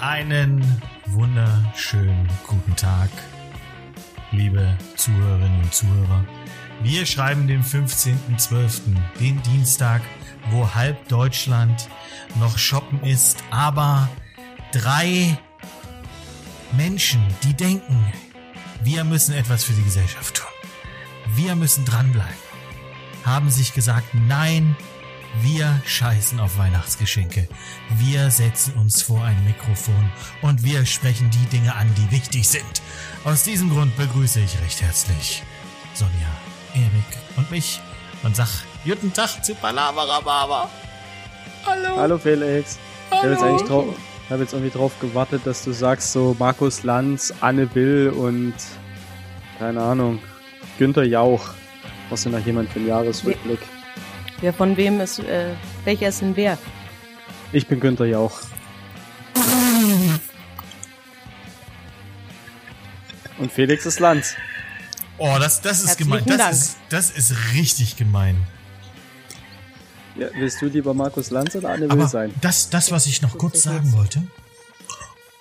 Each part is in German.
Einen wunderschönen guten Tag, liebe Zuhörerinnen und Zuhörer. Wir schreiben den 15.12., den Dienstag, wo halb Deutschland noch shoppen ist, aber drei Menschen, die denken, wir müssen etwas für die Gesellschaft tun. Wir müssen dranbleiben. Haben sich gesagt, nein, wir scheißen auf Weihnachtsgeschenke. Wir setzen uns vor ein Mikrofon und wir sprechen die Dinge an, die wichtig sind. Aus diesem Grund begrüße ich recht herzlich Sonja, Erik und mich und sag guten Tag zu Palaverababa. Hallo. Hallo Felix. Hallo. Ich habe jetzt eigentlich drauf, hab jetzt irgendwie drauf gewartet, dass du sagst so Markus Lanz, Anne Will und keine Ahnung, Günther Jauch. Was denn noch jemand für einen Jahresrückblick? Wer von wem ist, äh, welcher ist denn wer? Ich bin Günther Jauch. Und Felix ist Lanz. Oh, das, das ist gemein. Das ist, das ist richtig gemein. Ja, willst du lieber Markus Lanz oder Anne Will sein? Das, das, was ich noch kurz sagen wollte.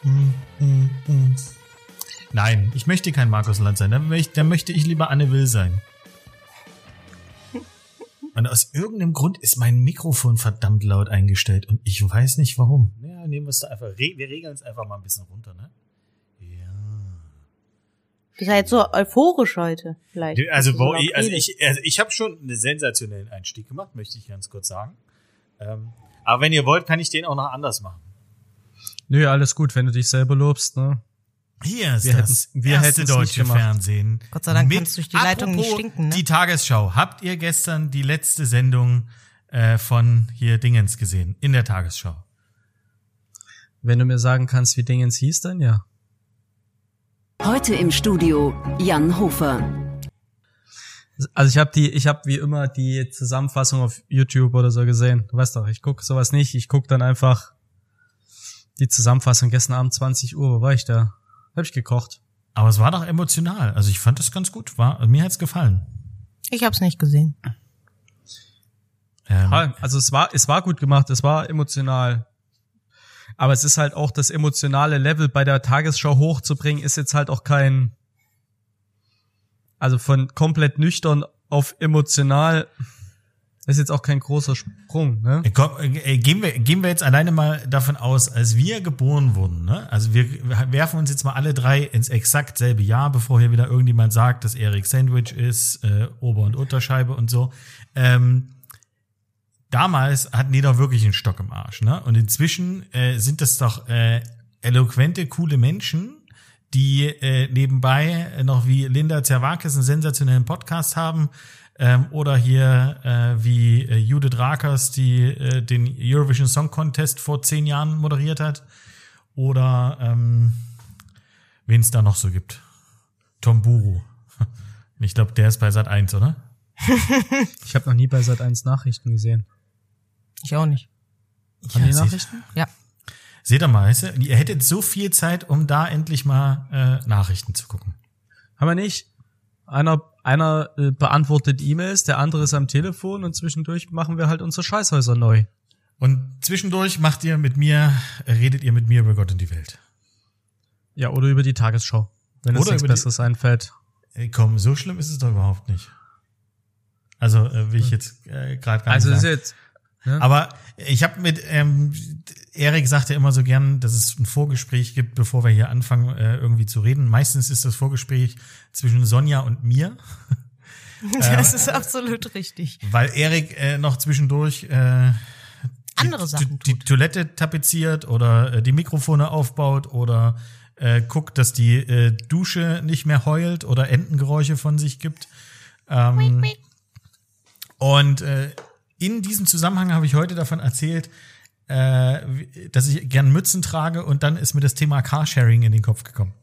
Mm, mm, mm. Nein, ich möchte kein Markus Lanz sein. Dann möchte ich lieber Anne Will sein. Und aus irgendeinem Grund ist mein Mikrofon verdammt laut eingestellt und ich weiß nicht warum. Ja, nehmen wir es da einfach. Wir regeln es einfach mal ein bisschen runter, ne? Ja. Du seid so euphorisch heute, vielleicht. Also, wo ich, also ich, also ich habe schon einen sensationellen Einstieg gemacht, möchte ich ganz kurz sagen. Ähm, aber wenn ihr wollt, kann ich den auch noch anders machen. Nö, alles gut, wenn du dich selber lobst, ne? Hier ist wir das hätten, wir erste deutsche Fernsehen. Gott sei Dank kannst du durch die Leitung nicht stinken. Ne? Die Tagesschau. Habt ihr gestern die letzte Sendung äh, von hier Dingens gesehen? In der Tagesschau. Wenn du mir sagen kannst, wie Dingens hieß, dann ja. Heute im Studio Jan Hofer. Also ich habe die, ich habe wie immer die Zusammenfassung auf YouTube oder so gesehen. Du weißt doch, ich guck sowas nicht. Ich guck dann einfach die Zusammenfassung gestern Abend 20 Uhr. Wo war ich da? Hab ich gekocht. Aber es war doch emotional. Also ich fand das ganz gut. War, mir hat's gefallen. Ich hab's nicht gesehen. Ähm, also es war, es war gut gemacht. Es war emotional. Aber es ist halt auch das emotionale Level bei der Tagesschau hochzubringen, ist jetzt halt auch kein, also von komplett nüchtern auf emotional das ist jetzt auch kein großer Sprung, ne? Komm, äh, gehen, wir, gehen wir jetzt alleine mal davon aus, als wir geboren wurden, ne? Also wir werfen uns jetzt mal alle drei ins exakt selbe Jahr, bevor hier wieder irgendjemand sagt, dass Erik Sandwich ist, äh, Ober- und Unterscheibe und so. Ähm, damals hatten die doch wirklich einen Stock im Arsch, ne? Und inzwischen äh, sind das doch äh, eloquente, coole Menschen, die äh, nebenbei noch wie Linda Zerwakis einen sensationellen Podcast haben, ähm, oder hier äh, wie äh, Judith Rakers, die äh, den Eurovision Song Contest vor zehn Jahren moderiert hat. Oder ähm, wen es da noch so gibt. Tom Buru. Ich glaube, der ist bei Sat 1, oder? ich habe noch nie bei Sat 1 Nachrichten gesehen. Ich auch nicht. Haben ja, die Nachrichten? Ja. Seht ihr mal, ihr hättet so viel Zeit, um da endlich mal äh, Nachrichten zu gucken. Haben wir nicht? Einer, einer äh, beantwortet E-Mails, der andere ist am Telefon und zwischendurch machen wir halt unsere Scheißhäuser neu. Und zwischendurch macht ihr mit mir, redet ihr mit mir über Gott und die Welt. Ja, oder über die Tagesschau, wenn oder uns nichts Besseres einfällt. Ey, komm, so schlimm ist es doch überhaupt nicht. Also, äh, wie ich jetzt äh, gerade gar also nicht Also ist jetzt ja. Aber ich habe mit ähm, Erik sagte immer so gern, dass es ein Vorgespräch gibt, bevor wir hier anfangen äh, irgendwie zu reden. Meistens ist das Vorgespräch zwischen Sonja und mir. Das ist absolut richtig. Weil Erik äh, noch zwischendurch äh, andere Sachen die, die Toilette tapeziert oder äh, die Mikrofone aufbaut oder äh, guckt, dass die äh, Dusche nicht mehr heult oder Entengeräusche von sich gibt. Ähm, und äh, in diesem Zusammenhang habe ich heute davon erzählt, äh, dass ich gern Mützen trage und dann ist mir das Thema Carsharing in den Kopf gekommen.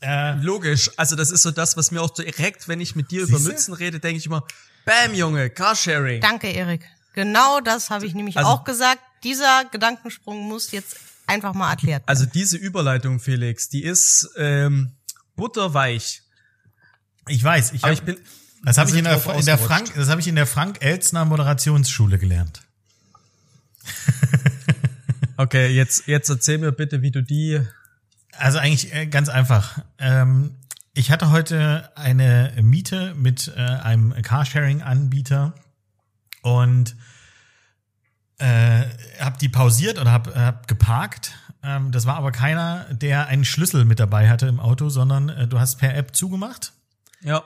Äh, Logisch, also das ist so das, was mir auch direkt, wenn ich mit dir über Mützen rede, denke ich immer, Bam, Junge, Carsharing. Danke, Erik. Genau das habe ich nämlich also, auch gesagt. Dieser Gedankensprung muss jetzt einfach mal erklärt werden. Also diese Überleitung, Felix, die ist ähm, butterweich. Ich weiß, ich, hab, ich bin das habe ich in der, in der Frank, das habe ich in der Frank Elzner Moderationsschule gelernt. Okay, jetzt, jetzt erzähl mir bitte, wie du die. Also eigentlich äh, ganz einfach. Ähm, ich hatte heute eine Miete mit äh, einem Carsharing-Anbieter und äh, habe die pausiert oder habe hab geparkt. Ähm, das war aber keiner, der einen Schlüssel mit dabei hatte im Auto, sondern äh, du hast per App zugemacht. Ja.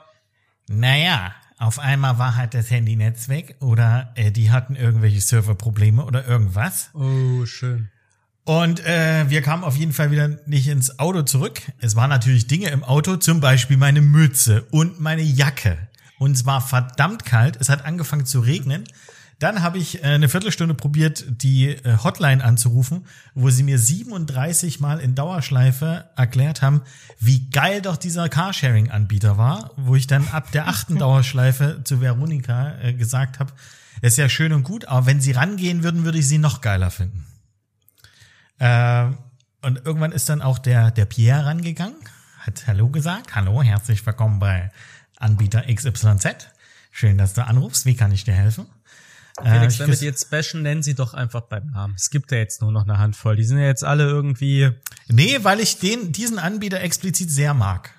Naja, auf einmal war halt das Handynetz weg oder äh, die hatten irgendwelche Serverprobleme oder irgendwas. Oh, schön. Und äh, wir kamen auf jeden Fall wieder nicht ins Auto zurück. Es waren natürlich Dinge im Auto, zum Beispiel meine Mütze und meine Jacke. Und es war verdammt kalt. Es hat angefangen zu regnen. Dann habe ich äh, eine Viertelstunde probiert, die äh, Hotline anzurufen, wo sie mir 37 Mal in Dauerschleife erklärt haben, wie geil doch dieser Carsharing-Anbieter war, wo ich dann ab der achten Dauerschleife zu Veronika äh, gesagt habe, ist ja schön und gut, aber wenn sie rangehen würden, würde ich sie noch geiler finden. Äh, und irgendwann ist dann auch der, der Pierre rangegangen, hat Hallo gesagt. Hallo, herzlich willkommen bei Anbieter XYZ. Schön, dass du anrufst. Wie kann ich dir helfen? Felix, äh, wenn wir die jetzt bashen, nennen sie doch einfach beim Namen. Es gibt ja jetzt nur noch eine Handvoll. Die sind ja jetzt alle irgendwie. Nee, weil ich den, diesen Anbieter explizit sehr mag.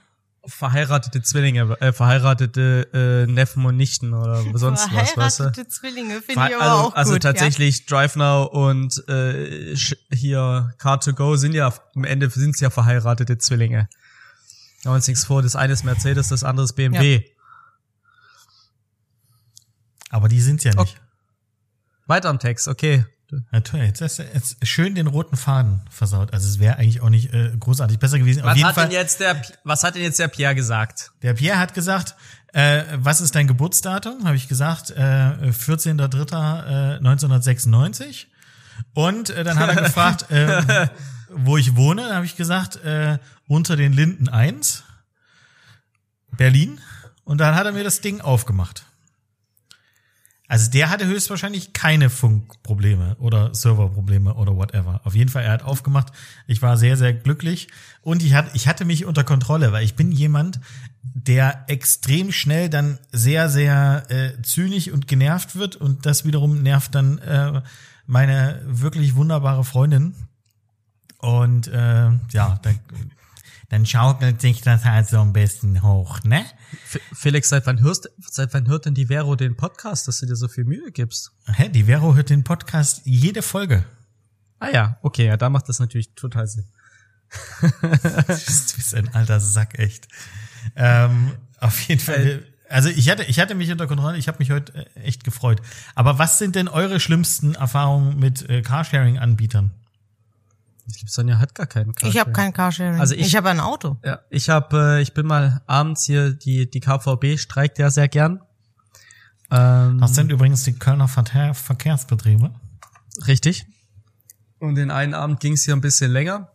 Verheiratete Zwillinge, äh, verheiratete äh, Neffen und Nichten oder sonst was, weißt du? Verheiratete Zwillinge finde ich aber also, auch also gut. tatsächlich ja. DriveNow und äh, hier Car2Go sind ja am Ende sind es ja verheiratete Zwillinge. Machen wir uns nichts vor, das eine ist Mercedes, das andere ist BMW. Ja. Aber die sind ja nicht. Okay. Weiter am Text, okay. Toll, jetzt hast du jetzt schön den roten Faden versaut. Also es wäre eigentlich auch nicht äh, großartig besser gewesen. Was hat Fall, denn jetzt der Was hat denn jetzt der Pierre gesagt? Der Pierre hat gesagt, äh, was ist dein Geburtsdatum? Habe ich gesagt, äh, 14.03.1996. Äh, Und äh, dann hat er gefragt, äh, wo ich wohne. Dann habe ich gesagt, äh, unter den Linden 1, Berlin. Und dann hat er mir das Ding aufgemacht. Also der hatte höchstwahrscheinlich keine Funkprobleme oder Serverprobleme oder whatever. Auf jeden Fall, er hat aufgemacht. Ich war sehr, sehr glücklich und ich hatte, ich hatte mich unter Kontrolle, weil ich bin jemand, der extrem schnell dann sehr, sehr äh, zynisch und genervt wird und das wiederum nervt dann äh, meine wirklich wunderbare Freundin. Und äh, ja, dann dann schaukelt sich das halt so ein bisschen hoch, ne? Felix, seit wann hörst, seit wann hört denn die Vero den Podcast, dass du dir so viel Mühe gibst? Hä, die Vero hört den Podcast jede Folge. Ah ja, okay, ja, da macht das natürlich total Sinn. du bist ein alter Sack, echt. Ähm, auf jeden Fall. Also ich hatte, ich hatte mich unter Kontrolle, ich habe mich heute äh, echt gefreut. Aber was sind denn eure schlimmsten Erfahrungen mit äh, Carsharing-Anbietern? Ich glaube, Sonja hat gar keinen Carsharing. Ich habe kein Carsharing. Also ich, ich habe ein Auto. Ja, ich habe, äh, ich bin mal abends hier die die KVB streikt ja sehr gern. Ähm, das sind übrigens die Kölner Verkehr, Verkehrsbetriebe. Richtig. Und den einen Abend ging es hier ein bisschen länger.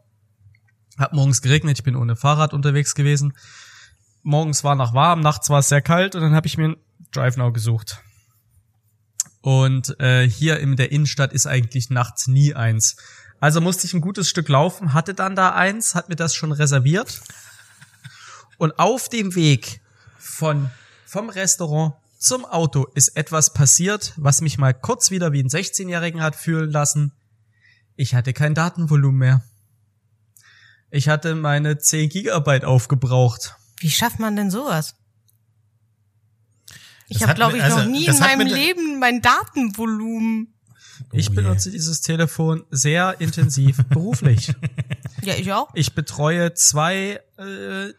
Hat morgens geregnet, ich bin ohne Fahrrad unterwegs gewesen. Morgens war noch warm, nachts war es sehr kalt und dann habe ich mir ein Drive Now gesucht. Und äh, hier in der Innenstadt ist eigentlich nachts nie eins. Also musste ich ein gutes Stück laufen, hatte dann da eins, hat mir das schon reserviert. Und auf dem Weg von, vom Restaurant zum Auto ist etwas passiert, was mich mal kurz wieder wie ein 16-Jährigen hat fühlen lassen. Ich hatte kein Datenvolumen mehr. Ich hatte meine 10 Gigabyte aufgebraucht. Wie schafft man denn sowas? Ich habe, glaube ich, also, noch nie in meinem Leben mein Datenvolumen ich oh benutze dieses Telefon sehr intensiv beruflich. Ja, ich auch. Ich betreue zwei äh,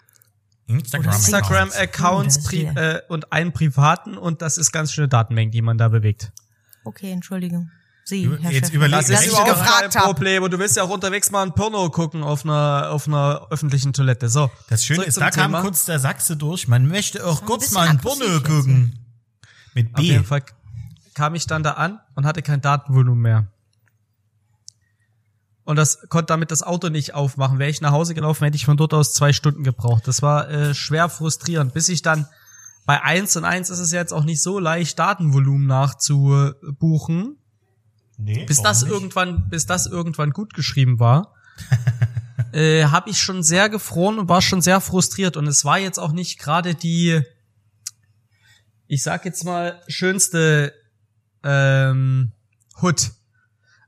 Instagram-Accounts Instagram äh, und einen privaten und das ist ganz schöne Datenmengen, die man da bewegt. Okay, Entschuldigung. Sie, Herr Jetzt überleg, das ist überhaupt kein Problem und du willst ja auch unterwegs mal ein Porno gucken auf einer auf einer öffentlichen Toilette. So. Das Schöne ist, da Thema. kam kurz der Sachse durch. Man möchte auch kurz mal ein Porno gucken. Mit B. Auf jeden Fall kam ich dann da an und hatte kein Datenvolumen mehr. Und das konnte damit das Auto nicht aufmachen. Wäre ich nach Hause gelaufen, hätte ich von dort aus zwei Stunden gebraucht. Das war äh, schwer frustrierend, bis ich dann bei eins und eins ist es jetzt auch nicht so leicht, Datenvolumen nachzubuchen. Nee, bis das nicht? irgendwann, bis das irgendwann gut geschrieben war, äh, habe ich schon sehr gefroren und war schon sehr frustriert. Und es war jetzt auch nicht gerade die, ich sag jetzt mal, schönste ähm, Hood.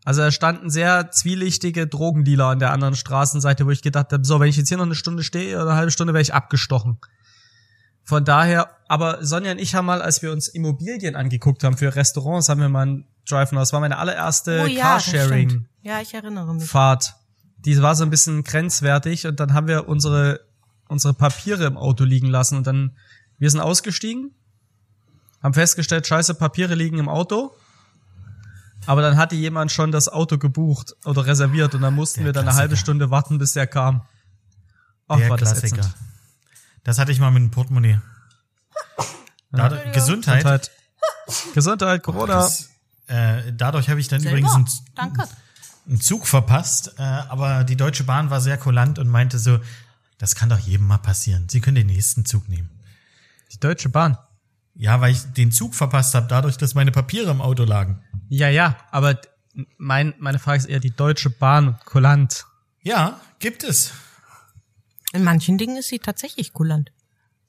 Also da standen sehr zwielichtige Drogendealer an der anderen Straßenseite, wo ich gedacht habe, so, wenn ich jetzt hier noch eine Stunde stehe oder eine halbe Stunde, wäre ich abgestochen. Von daher, aber Sonja und ich haben mal, als wir uns Immobilien angeguckt haben für Restaurants, haben wir mal einen Drive Das war meine allererste Oh ja, Carsharing. Ja, ich erinnere mich. Fahrt. Die war so ein bisschen grenzwertig und dann haben wir unsere, unsere Papiere im Auto liegen lassen und dann, wir sind ausgestiegen, haben festgestellt, scheiße, Papiere liegen im Auto. Aber dann hatte jemand schon das Auto gebucht oder reserviert und dann mussten Der wir dann eine halbe Klassiker. Stunde warten, bis der kam. Ach, Der war das Klassiker. ätzend. Das hatte ich mal mit dem Portemonnaie. Dadurch, Gesundheit. Gesundheit. Gesundheit, Corona. Das, äh, dadurch habe ich dann Selber. übrigens einen, Danke. einen Zug verpasst, äh, aber die Deutsche Bahn war sehr kulant und meinte so, das kann doch jedem mal passieren. Sie können den nächsten Zug nehmen. Die Deutsche Bahn. Ja, weil ich den Zug verpasst habe, dadurch, dass meine Papiere im Auto lagen. Ja, ja, aber mein, meine Frage ist eher die Deutsche Bahn kulant. Ja, gibt es. In manchen Dingen ist sie tatsächlich kulant.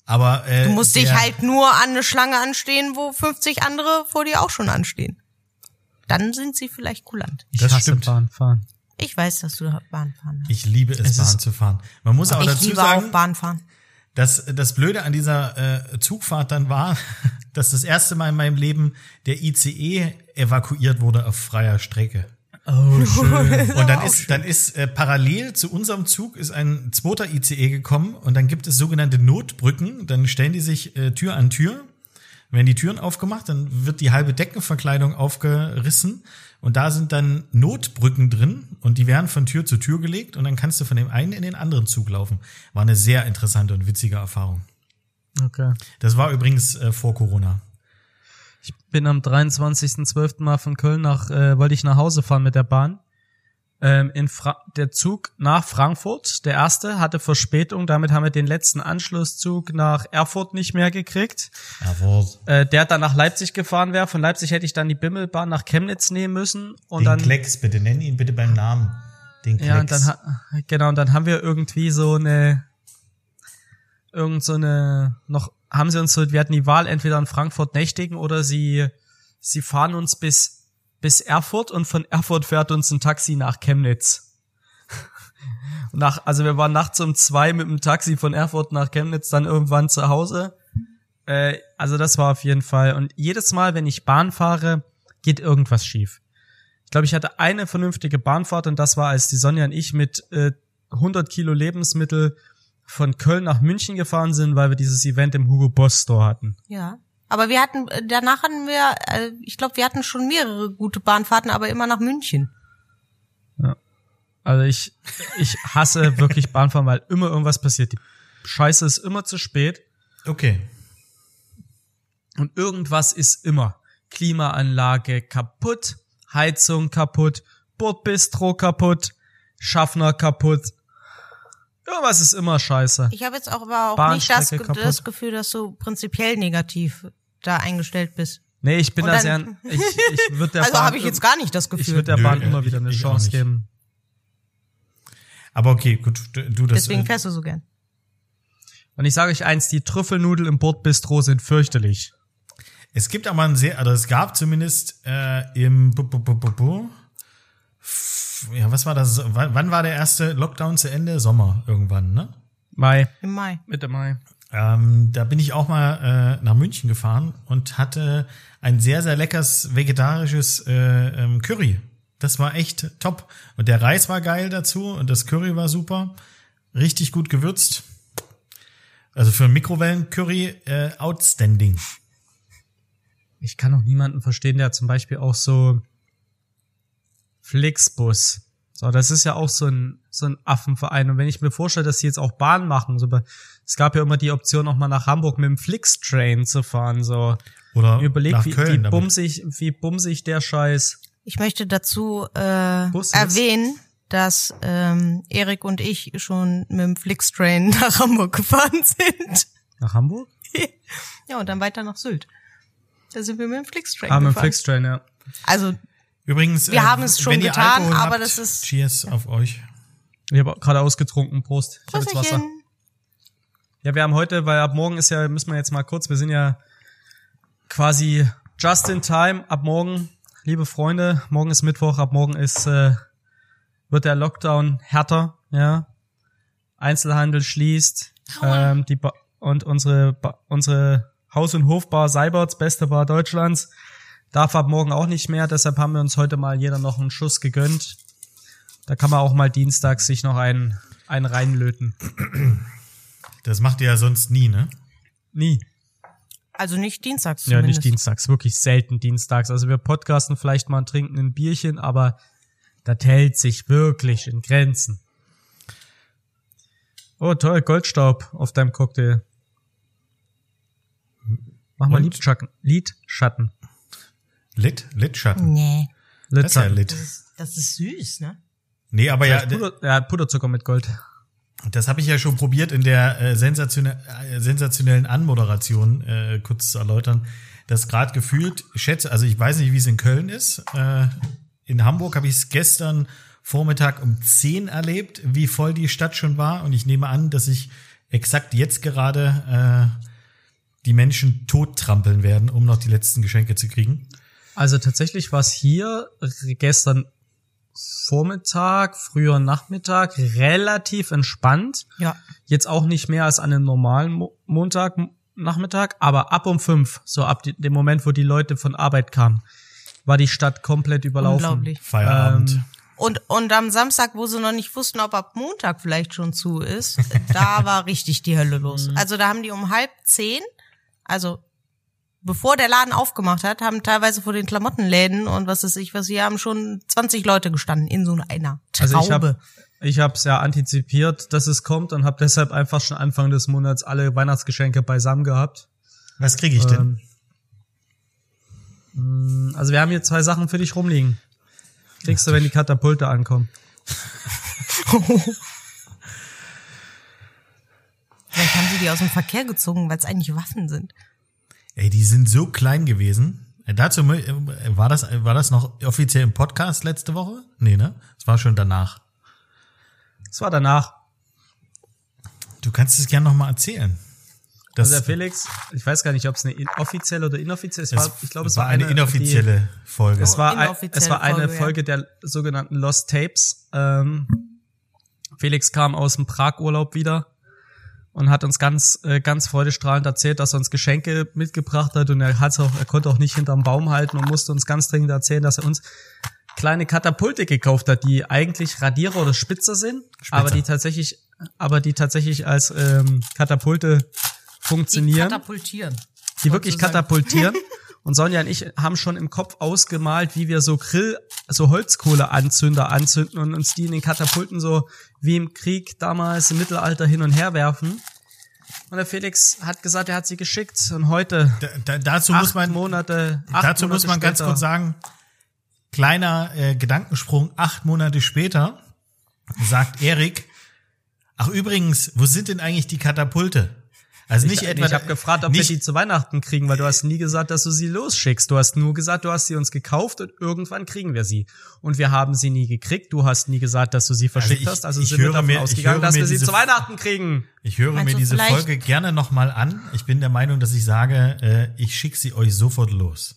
Aber äh, Du musst dich halt nur an eine Schlange anstehen, wo 50 andere vor dir auch schon anstehen. Dann sind sie vielleicht kulant. Ich Das hasse stimmt. Bahn fahren. Ich weiß, dass du Bahn fahren hast. Ich liebe es, Es Bahn zu fahren. Man muss aber Ich dazu liebe sagen, auch Bahn fahren. Dass das Blöde an dieser äh, Zugfahrt dann war, dass das erste Mal in meinem Leben der ICE evakuiert wurde auf freier Strecke. Oh, schön. Und dann ist, dann ist äh, parallel zu unserem Zug ist ein zweiter ICE gekommen und dann gibt es sogenannte Notbrücken. Dann stellen die sich äh, Tür an Tür. Werden die Türen aufgemacht, dann wird die halbe Deckenverkleidung aufgerissen und da sind dann Notbrücken drin und die werden von Tür zu Tür gelegt und dann kannst du von dem einen in den anderen Zug laufen. War eine sehr interessante und witzige Erfahrung. Okay. Das war übrigens äh, vor Corona. Ich bin am 23.12. mal von Köln nach, äh, wollte ich nach Hause fahren mit der Bahn. Ähm, in Fra der Zug nach Frankfurt, der erste, hatte Verspätung. Damit haben wir den letzten Anschlusszug nach Erfurt nicht mehr gekriegt. Aber Äh, der dann nach Leipzig gefahren wäre. Von Leipzig hätte ich dann die Bimmelbahn nach Chemnitz nehmen müssen. Und den dann, Klecks, bitte nenn ihn bitte beim Namen. Den Klecks. ja, und dann, genau, und dann haben wir irgendwie so eine, irgend so eine, noch, haben sie uns so, wir hatten die Wahl, entweder in Frankfurt nächtigen oder sie, sie fahren uns bis, bis Erfurt und von Erfurt fährt uns ein Taxi nach Chemnitz. Nach, also wir waren nachts um zwei mit dem Taxi von Erfurt nach Chemnitz dann irgendwann zu Hause. Äh, also das war auf jeden Fall. Und jedes Mal, wenn ich Bahn fahre, geht irgendwas schief. Ich glaube, ich hatte eine vernünftige Bahnfahrt und das war, als die Sonja und ich mit äh, 100 Kilo Lebensmittel von Köln nach München gefahren sind, weil wir dieses Event im Hugo Boss Store hatten. Ja. Aber wir hatten, äh, danach hatten wir, äh, ich glaube, wir hatten schon mehrere gute Bahnfahrten, aber immer nach München. Also ich, ich hasse wirklich Bahnfahren, weil immer irgendwas passiert. Die Scheiße ist immer zu spät Okay. und irgendwas ist immer. Klimaanlage kaputt, Heizung kaputt, Bordbistro kaputt, Schaffner kaputt. Irgendwas ist immer scheiße. Ich habe jetzt auch aber auch nicht das, das Gefühl, dass du prinzipiell negativ da eingestellt bist. Nee, ich bin da sehr, ich, ich würde der also habe ich jetzt gar nicht das ich Gefühl. würde der Nö, Bahn immer wieder eine ich Chance geben. Aber okay, gut, du du das. Deswegen äh, fährst du so gern. Und ich sage euch eins, die Trüffelnudel im Bordbistro sind fürchterlich. Es gibt aber ein sehr, also es gab zumindest äh, im bu, bu, bu, bu, bu, ja, was war das? Wann, wann war der erste Lockdown zu Ende? Sommer irgendwann, ne? Mai, Im Mai. Mitte Mai. Ähm, da bin ich auch mal äh, nach München gefahren und hatte ein sehr, sehr leckeres vegetarisches äh, ähm, Curry. Das war echt top. Und der Reis war geil dazu und das Curry war super. Richtig gut gewürzt. Also für ein Mikrowellen-Curry äh, outstanding. Ich kann auch niemanden verstehen, der zum Beispiel auch so Flixbus. So, das ist ja auch so ein, so ein Affenverein. Und wenn ich mir vorstelle, dass sie jetzt auch Bahn machen, so, es gab ja immer die Option, noch mal nach Hamburg mit dem Flixtrain zu fahren, so. Oder überlegt, wie, Köln wie bumsig, wie bumsig der Scheiß. Ich möchte dazu äh, Bus erwähnen, dass ähm, Erik und ich schon mit dem Flixtrain nach Hamburg gefahren sind. Nach Hamburg? ja, und dann weiter nach Sylt. Da sind wir mit dem Flixtrain Ah, mit dem gefahren. Flixtrain, ja. Also Übrigens, Wir haben es schon getan, aber habt, das ist- Cheers auf euch. Ich habe gerade ausgetrunken. Prost. Ich jetzt Wasser. Ja, wir haben heute, weil ab morgen ist ja, müssen wir jetzt mal kurz, wir sind ja quasi just in time. Ab morgen liebe Freunde, morgen ist Mittwoch, ab morgen ist äh, wird der Lockdown härter, ja. Einzelhandel schließt, ähm, die ba und unsere ba unsere Haus- und Hofbar Seiberts, beste Bar Deutschlands, darf ab morgen auch nicht mehr. Deshalb haben wir uns heute mal jeder noch einen Schuss gegönnt. Da kann man auch mal dienstags sich noch einen, einen reinlöten. Das macht ihr ja sonst nie, ne? Nie. Also nicht dienstags Ja, zumindest. nicht dienstags, wirklich selten dienstags. Also wir podcasten vielleicht mal und trinken ein Bierchen, aber das hält sich wirklich in Grenzen. Oh, toll, Goldstaub auf deinem Cocktail. Mach mal? Lidschatten. Lidschatten. Lit? Lidschatten. Nee. Das ist ja Lidschatten. lit. Das ist, das ist süß, ne? Nee, aber ja, Puder, ja, Puderzucker mit Gold. das habe ich ja schon probiert in der äh, sensationell, äh, sensationellen Anmoderation äh, kurz zu erläutern. Das gerade gefühlt, ich schätze, also ich weiß nicht, wie es in Köln ist. Äh, in Hamburg habe ich es gestern Vormittag um 10 erlebt, wie voll die Stadt schon war. Und ich nehme an, dass sich exakt jetzt gerade äh, die Menschen tot trampeln werden, um noch die letzten Geschenke zu kriegen. Also tatsächlich war es hier gestern Vormittag, früher Nachmittag relativ entspannt. Ja. Jetzt auch nicht mehr als an einem normalen Mo Montag Nachmittag, aber ab um fünf, so ab die, dem Moment, wo die Leute von Arbeit kamen, war die Stadt komplett überlaufen. Unglaublich. Feierabend. Ähm, Und, und am Samstag, wo sie noch nicht wussten, ob ab Montag vielleicht schon zu ist, da war richtig die Hölle los. Also da haben die um halb zehn, also bevor der Laden aufgemacht hat, haben teilweise vor den Klamottenläden und was weiß ich, was sie haben schon 20 Leute gestanden in so einer Traube. Also ich habe ich hab's ja antizipiert, dass es kommt und habe deshalb einfach schon Anfang des Monats alle Weihnachtsgeschenke beisammen gehabt. Was kriege ich denn? Ähm, Also wir haben hier zwei Sachen für dich rumliegen. Kriegst du, wenn die Katapulte ankommen. Vielleicht haben sie die aus dem Verkehr gezogen, weil es eigentlich Waffen sind. Ey, die sind so klein gewesen. Äh, Dazu äh, war das war das noch offiziell im Podcast letzte Woche? Nee, ne? Es war schon danach. Das war danach. Du kannst es gerne noch mal erzählen. Das, Also der Felix, ich weiß gar nicht, ob es eine in- offizielle oder inoffizielle, es es, war, ich glaube, es war eine, die- inoffizielle Folge. Es war, ein, Inoffizielle es war eine Folge, ja. Folge der sogenannten Lost Tapes. Ähm, Felix kam aus dem Prag-Urlaub wieder und hat uns ganz, äh, ganz freudestrahlend erzählt, dass er uns Geschenke mitgebracht hat und er hat's auch, er konnte auch nicht hinterm Baum halten und musste uns ganz dringend erzählen, dass er uns kleine Katapulte gekauft hat, die eigentlich Radierer oder Spitzer sind, Spitzer. aber die tatsächlich, aber die tatsächlich als ähm, Katapulte Die funktionieren katapultieren. die wirklich katapultieren. Und Sonja und ich haben schon im Kopf ausgemalt, wie wir so Grill, so Holzkohleanzünder anzünden und uns die in den Katapulten so wie im Krieg damals im Mittelalter hin und her werfen. Und der Felix hat gesagt, er hat sie geschickt und heute, Da, da, dazu acht muss man Monate, acht dazu Monate muss man ganz später, kurz sagen, kleiner äh, Gedankensprung, acht Monate später sagt Erik, ach übrigens, wo sind denn eigentlich die Katapulte? Also nicht ich, etwa ich habe gefragt, ob wir nicht, die zu Weihnachten kriegen, weil du hast nie gesagt, dass du sie losschickst. Du hast nur gesagt, du hast sie uns gekauft und irgendwann kriegen wir sie. Und wir haben sie nie gekriegt. Du hast nie gesagt, dass du sie verschickt ich- hast. Also ich sind wir höre davon mir- ich ausgegangen, höre dass mir wir sie diese- zu Weihnachten kriegen. Ich höre Meinst mir du diese vielleicht- Folge gerne nochmal an. Ich bin der Meinung, dass ich sage, äh, ich schicke sie euch sofort los.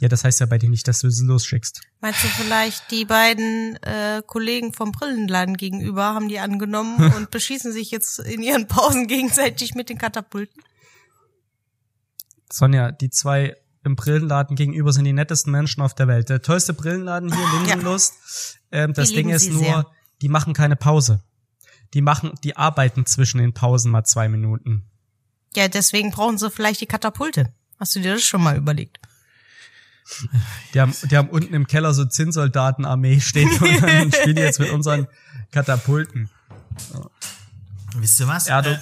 Ja, das heißt ja bei dir nicht, dass du sie losschickst. Meinst du vielleicht, die beiden äh, Kollegen vom Brillenladen gegenüber haben die angenommen und beschießen sich jetzt in ihren Pausen gegenseitig mit den Katapulten? Sonja, die zwei im Brillenladen gegenüber sind die nettesten Menschen auf der Welt. Der tollste Brillenladen hier, Linsenlust. Ähm, das Ding ist nur, sehr. die machen keine Pause. Die machen, die arbeiten zwischen den Pausen mal zwei Minuten. Ja, deswegen brauchen sie vielleicht die Katapulte. Hast du dir das schon mal überlegt? Die haben, die haben unten im Keller so Zinnsoldatenarmee stehen und dann spielen die jetzt mit unseren Katapulten. Wisst ihr was? Ja, äh,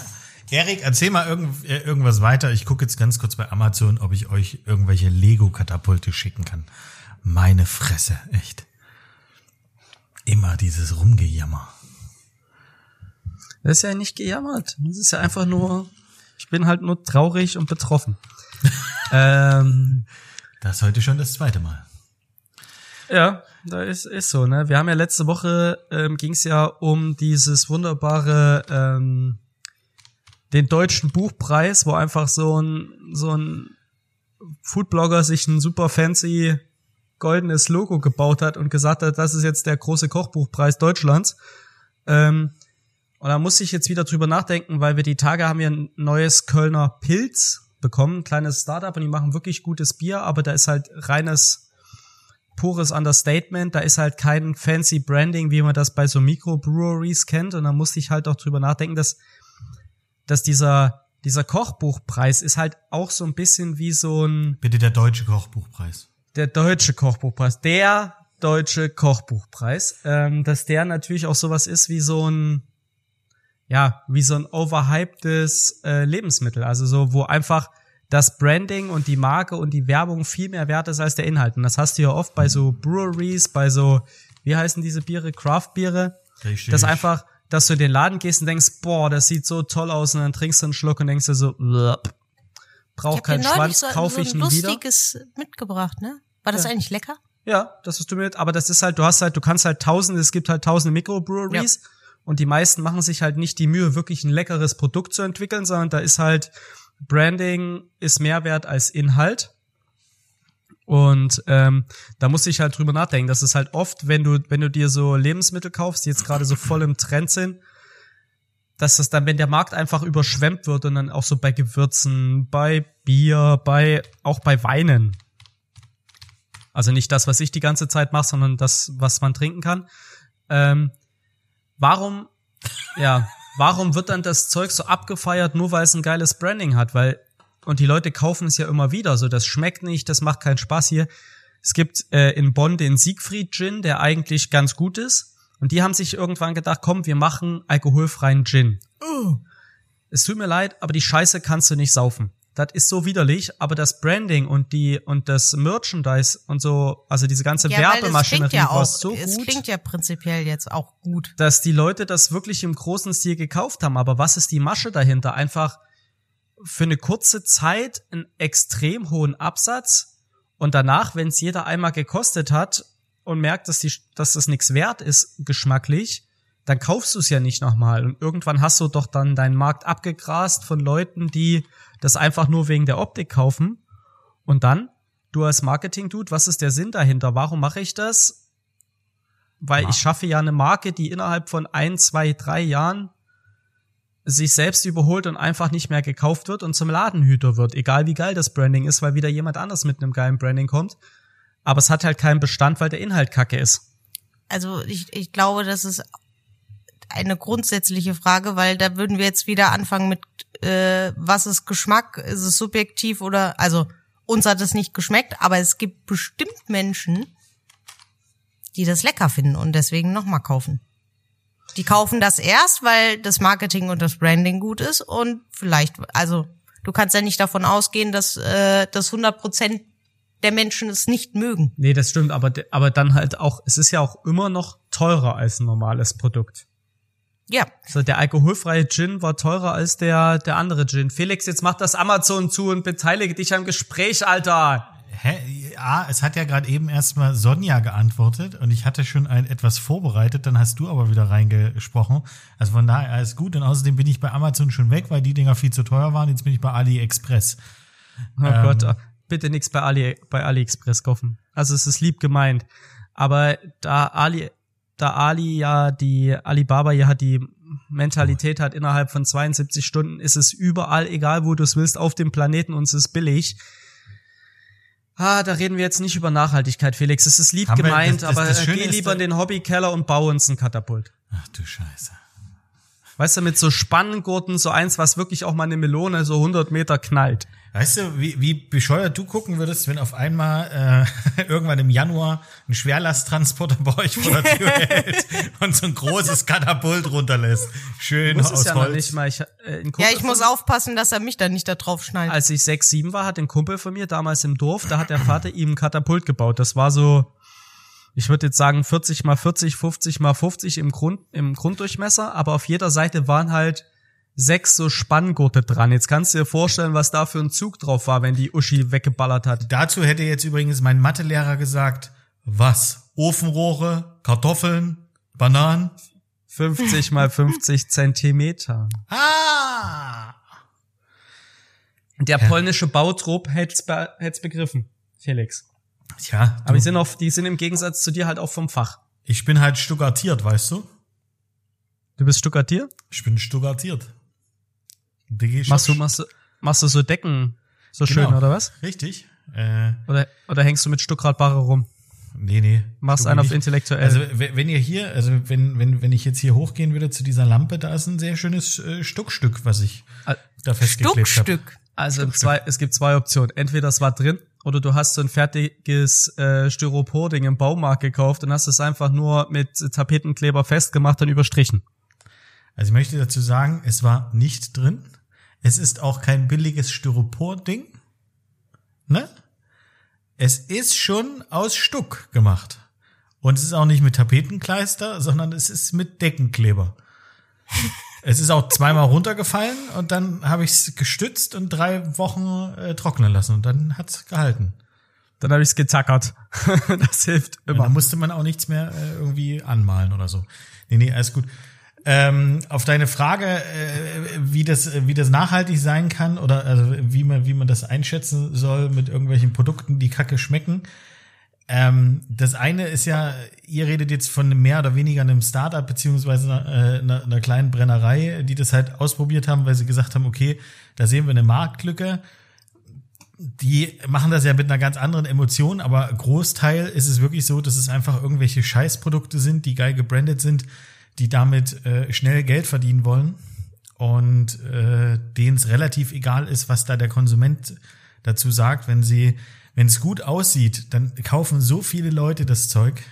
Erik, erzähl mal irgend, äh, irgendwas weiter. Ich gucke jetzt ganz kurz bei Amazon, ob ich euch irgendwelche Lego-Katapulte schicken kann. Meine Fresse, echt. Immer dieses Rumgejammer. Das ist ja nicht gejammert. Das ist ja einfach nur, ich bin halt nur traurig und betroffen. ähm, Das heute schon das zweite Mal. Ja, da ist, ist so, ne? Wir haben ja letzte Woche ähm, ging es ja um dieses wunderbare ähm, den deutschen Buchpreis, wo einfach so ein so ein Foodblogger sich ein super fancy goldenes Logo gebaut hat und gesagt hat, das ist jetzt der große Kochbuchpreis Deutschlands. Ähm, und da muss ich jetzt wieder drüber nachdenken, weil wir die Tage haben ja ein neues Kölner Pilz bekommen, ein kleines Startup und die machen wirklich gutes Bier, aber da ist halt reines pures Understatement, da ist halt kein fancy Branding, wie man das bei so Microbreweries kennt. Und da musste ich halt auch drüber nachdenken, dass dass dieser dieser Kochbuchpreis ist halt auch so ein bisschen wie so ein Bitte der deutsche Kochbuchpreis. Der deutsche Kochbuchpreis, der deutsche Kochbuchpreis, ähm, dass der natürlich auch sowas ist wie so ein ja, wie so ein overhypedes äh, Lebensmittel. Also so, wo einfach das Branding und die Marke und die Werbung viel mehr wert ist als der Inhalt. Und das hast du ja oft bei so Breweries, bei so, wie heißen diese Biere, Craft-Biere. Richtig. Das einfach, dass du in den Laden gehst und denkst, boah, das sieht so toll aus und dann trinkst du einen Schluck und denkst dir so, brauch keinen Schwanz, so, kaufe so ich ihn wieder. lustiges mitgebracht, ne? War das ja. eigentlich lecker? Ja, das hast du mit, aber das ist halt, du hast halt, du kannst halt tausende, es gibt halt tausende Mikrobreweries. Ja und die meisten machen sich halt nicht die Mühe, wirklich ein leckeres Produkt zu entwickeln, sondern da ist halt Branding ist mehr wert als Inhalt. Und ähm, da muss ich halt drüber nachdenken. Das ist halt oft, wenn du, wenn du dir so Lebensmittel kaufst, die jetzt gerade so voll im Trend sind, dass das dann, wenn der Markt einfach überschwemmt wird und dann auch so bei Gewürzen, bei Bier, bei auch bei Weinen. Also nicht das, was ich die ganze Zeit mache, sondern das, was man trinken kann. Ähm, warum, ja, warum wird dann das Zeug so abgefeiert, nur weil es ein geiles Branding hat? Weil, und die Leute kaufen es ja immer wieder, so das schmeckt nicht, das macht keinen Spaß hier. Es gibt äh, in Bonn den Siegfried Gin, der eigentlich ganz gut ist. Und die haben sich irgendwann gedacht, komm, wir machen alkoholfreien Gin. Uh. Es tut mir leid, aber die Scheiße kannst du nicht saufen das ist so widerlich, aber das Branding und die und das Merchandise und so, also diese ganze ja, Werbemaschinerie ja war so gut. Es klingt ja prinzipiell jetzt auch gut. Dass die Leute das wirklich im großen Stil gekauft haben, aber was ist die Masche dahinter? Einfach für eine kurze Zeit einen extrem hohen Absatz und danach, wenn es jeder einmal gekostet hat und merkt, dass die dass das nichts wert ist geschmacklich, dann kaufst du es ja nicht nochmal und irgendwann hast du doch dann deinen Markt abgegrast von Leuten, die das einfach nur wegen der Optik kaufen. Und dann, du als Marketing-Dude, was ist der Sinn dahinter? Warum mache ich das? Weil ja. ich schaffe ja eine Marke, die innerhalb von ein, zwei, drei Jahren sich selbst überholt und einfach nicht mehr gekauft wird und zum Ladenhüter wird, egal wie geil das Branding ist, weil wieder jemand anders mit einem geilen Branding kommt. Aber es hat halt keinen Bestand, weil der Inhalt kacke ist. Also ich, ich glaube, das ist eine grundsätzliche Frage, weil da würden wir jetzt wieder anfangen mit, äh, was ist Geschmack? Ist es subjektiv oder, also uns hat es nicht geschmeckt, aber es gibt bestimmt Menschen, die das lecker finden und deswegen nochmal kaufen. Die kaufen das erst, weil das Marketing und das Branding gut ist und vielleicht, also du kannst ja nicht davon ausgehen, dass äh, das 100 Prozent der Menschen es nicht mögen. Nee, das stimmt, aber, aber dann halt auch, es ist ja auch immer noch teurer als ein normales Produkt. Ja. So, der alkoholfreie Gin war teurer als der, der andere Gin. Felix, jetzt mach das Amazon zu und beteilige dich am Gespräch, Alter. Hä? Ja, es hat ja gerade eben erstmal Sonja geantwortet und ich hatte schon ein etwas vorbereitet, dann hast du aber wieder reingesprochen. Also von daher alles gut und außerdem bin ich bei Amazon schon weg, weil die Dinger viel zu teuer waren. Jetzt bin ich bei AliExpress. Oh ähm, Gott, ah, bitte nichts bei Ali bei AliExpress kaufen. Also es ist lieb gemeint, aber da Ali da Ali ja die Alibaba ja die Mentalität hat, innerhalb von 72 Stunden ist es überall, egal wo du es willst, auf dem Planeten und es ist billig. Ah, da reden wir jetzt nicht über Nachhaltigkeit, Felix. Es ist lieb Haben gemeint, das, das, aber das geh lieber in den Hobbykeller und bau uns ein Katapult. Ach du Scheiße. Weißt du, mit so Spanngurten, so eins, was wirklich auch mal eine Melone so 100 Meter knallt. Weißt du, wie, wie bescheuert du gucken würdest, wenn auf einmal äh, irgendwann im Januar ein Schwerlasttransporter bei euch vor der Tür hält und so ein großes Katapult runterlässt. Schön aus ja Holz. Nicht mal. Ich, äh, ja, ich muss aufpassen, dass er mich dann nicht da drauf schneidet. Als ich sechs, sieben war, hat ein Kumpel von mir damals im Dorf, da hat der Vater ihm ein Katapult gebaut. Das war so ich würde jetzt sagen 40 mal 40, 50 mal 50 im Grund, im Grunddurchmesser, aber auf jeder Seite waren halt sechs so Spanngurte dran. Jetzt kannst du dir vorstellen, was da für ein Zug drauf war, wenn die Uschi weggeballert hat. Dazu hätte jetzt übrigens mein Mathelehrer gesagt, was? Ofenrohre, Kartoffeln, Bananen? 50 mal 50 Zentimeter. Ah! Der polnische Bautrupp hätt's, be hätt's begriffen, Felix. Ja, Aber die sind, auch, die sind im Gegensatz zu dir halt auch vom Fach. ich bin halt stuckartiert, weißt du? Du bist Stuckatier? Ich bin stuckartiert. Machst du, machst du, machst du so Decken so Genau. schön, oder was? Richtig. Äh, Oder, oder hängst du mit Stuckradbarre rum? nee, nee. Machst einen auf intellektuell. Also wenn ihr hier, also wenn, wenn, wenn ich jetzt hier hochgehen würde zu dieser Lampe, da ist ein sehr schönes äh, Stuckstück, was ich Al- da festgeklebt habe. Stuckstück. Also zwei, es gibt zwei Optionen. Entweder es war drin oder du hast so ein fertiges äh, Styropor-Ding im Baumarkt gekauft und hast es einfach nur mit Tapetenkleber festgemacht und überstrichen. Also ich möchte dazu sagen, es war nicht drin. Es ist auch kein billiges Styropor-Ding. Ne? Es ist schon aus Stuck gemacht. Und es ist auch nicht mit Tapetenkleister, sondern es ist mit Deckenkleber. es ist auch zweimal runtergefallen und dann habe ich es gestützt und drei Wochen äh, trocknen lassen und dann hat's gehalten. Dann habe ich es gezackert. das hilft Ja, immer. Da musste man auch nichts mehr äh, irgendwie anmalen oder so. Nee, nee, alles gut. Ähm, auf deine Frage, äh, wie das, wie das nachhaltig sein kann oder also wie man, wie man das einschätzen soll mit irgendwelchen Produkten, die Kacke schmecken. Ähm, das eine ist ja, ihr redet jetzt von mehr oder weniger einem Startup beziehungsweise einer, äh, einer, einer kleinen Brennerei, die das halt ausprobiert haben, weil sie gesagt haben, okay, da sehen wir eine Marktlücke die machen das ja mit einer ganz anderen Emotion, aber Großteil ist es wirklich so, dass es einfach irgendwelche Scheißprodukte sind, die geil gebrandet sind, die damit äh, schnell Geld verdienen wollen und äh, denen es relativ egal ist, was da der Konsument dazu sagt. Wenn sie, wenn es gut aussieht, dann kaufen so viele Leute das Zeug.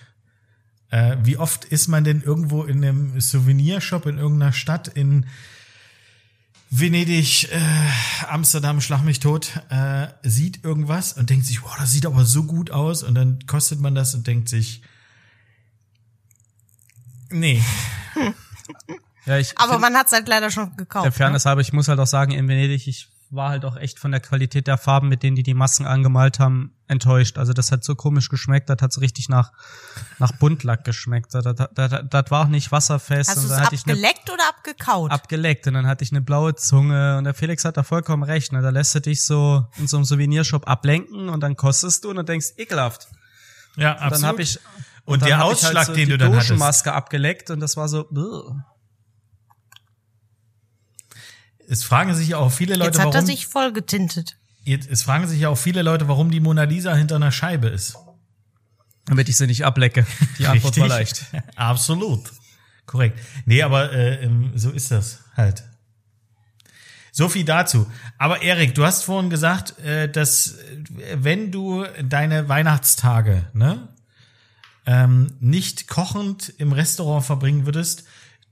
Äh, wie oft ist man denn irgendwo in einem Souvenirshop in irgendeiner Stadt in Venedig, äh, Amsterdam, schlag mich tot, äh, sieht irgendwas und denkt sich, wow, das sieht aber so gut aus und dann kostet man das und denkt sich, nee, Ja, ich Aber man hat's halt leider schon gekauft. der Fairness halber, ich muss halt auch sagen, in Venedig, ich war halt auch echt von der Qualität der Farben, mit denen die die Masken angemalt haben, enttäuscht. Also das hat so komisch geschmeckt, das hat so richtig nach nach Buntlack geschmeckt. Das, das, das, das war auch nicht wasserfest. Hast du es hatte ich eine abgeleckt oder abgekaut? abgeleckt und dann hatte ich eine blaue Zunge und der Felix hat da vollkommen recht. Ne? Da lässt du dich so in so einem Souvenirshop ablenken und dann kostest du und dann denkst, ekelhaft. ja, Und absolut. dann habe ich und der halt Ausschlag, so den die du dann hattest, Dogenmaske abgeleckt und das war so. Ugh. es fragen sich ja auch viele Leute, Jetzt hat er warum, sich voll getintet. jetzt, es fragen sich ja auch viele Leute, warum die Mona Lisa hinter einer Scheibe ist. Damit ich sie nicht ablecke. Die Antwort war leicht. Absolut. Korrekt. Nee, aber äh, ähm, so ist das halt. So viel dazu. Aber Erik, du hast vorhin gesagt, äh, dass äh, wenn du deine Weihnachtstage ne, ähm, nicht kochend im Restaurant verbringen würdest,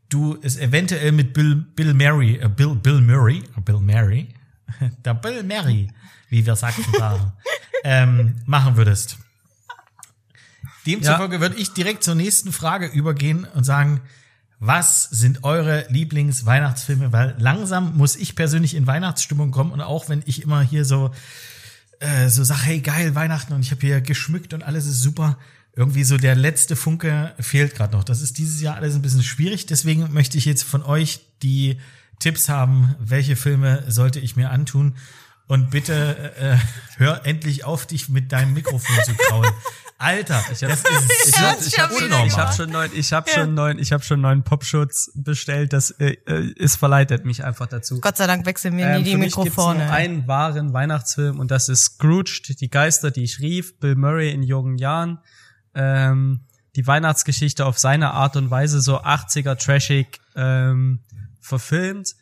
du es eventuell mit Bill, Bill Murray, äh, Bill, Bill Murray, äh, Bill Murray, der Bill Murray, wie wir sagten sagen, ähm, machen würdest. Demzufolge würde ich direkt zur nächsten Frage übergehen und sagen, was sind eure Lieblingsweihnachtsfilme? Weil langsam muss ich persönlich in Weihnachtsstimmung kommen und auch wenn ich immer hier so äh, so sage, hey geil Weihnachten und ich habe hier geschmückt und alles ist super, irgendwie so der letzte Funke fehlt gerade noch. Das ist dieses Jahr alles ein bisschen schwierig, deswegen möchte ich jetzt von euch die Tipps haben, welche Filme sollte ich mir antun und bitte äh, hör endlich auf, dich mit deinem Mikrofon zu kraulen. Alter, das ist Ich hab, ich hab, wieder ich hab gemacht. schon neuen, ich hab schon neuen, ich hab schon neuen Popschutz bestellt. Das äh, äh, es verleitet mich einfach dazu. Gott sei Dank wechseln wir nie Ähm, die für mich gibt's Mikrofone. nur einen wahren Weihnachtsfilm und das ist Scrooged, die Geister, die ich rief, Bill Murray in jungen Jahren. Ähm, die Weihnachtsgeschichte auf seine Art und Weise so 80er trashig ähm, verfilmt.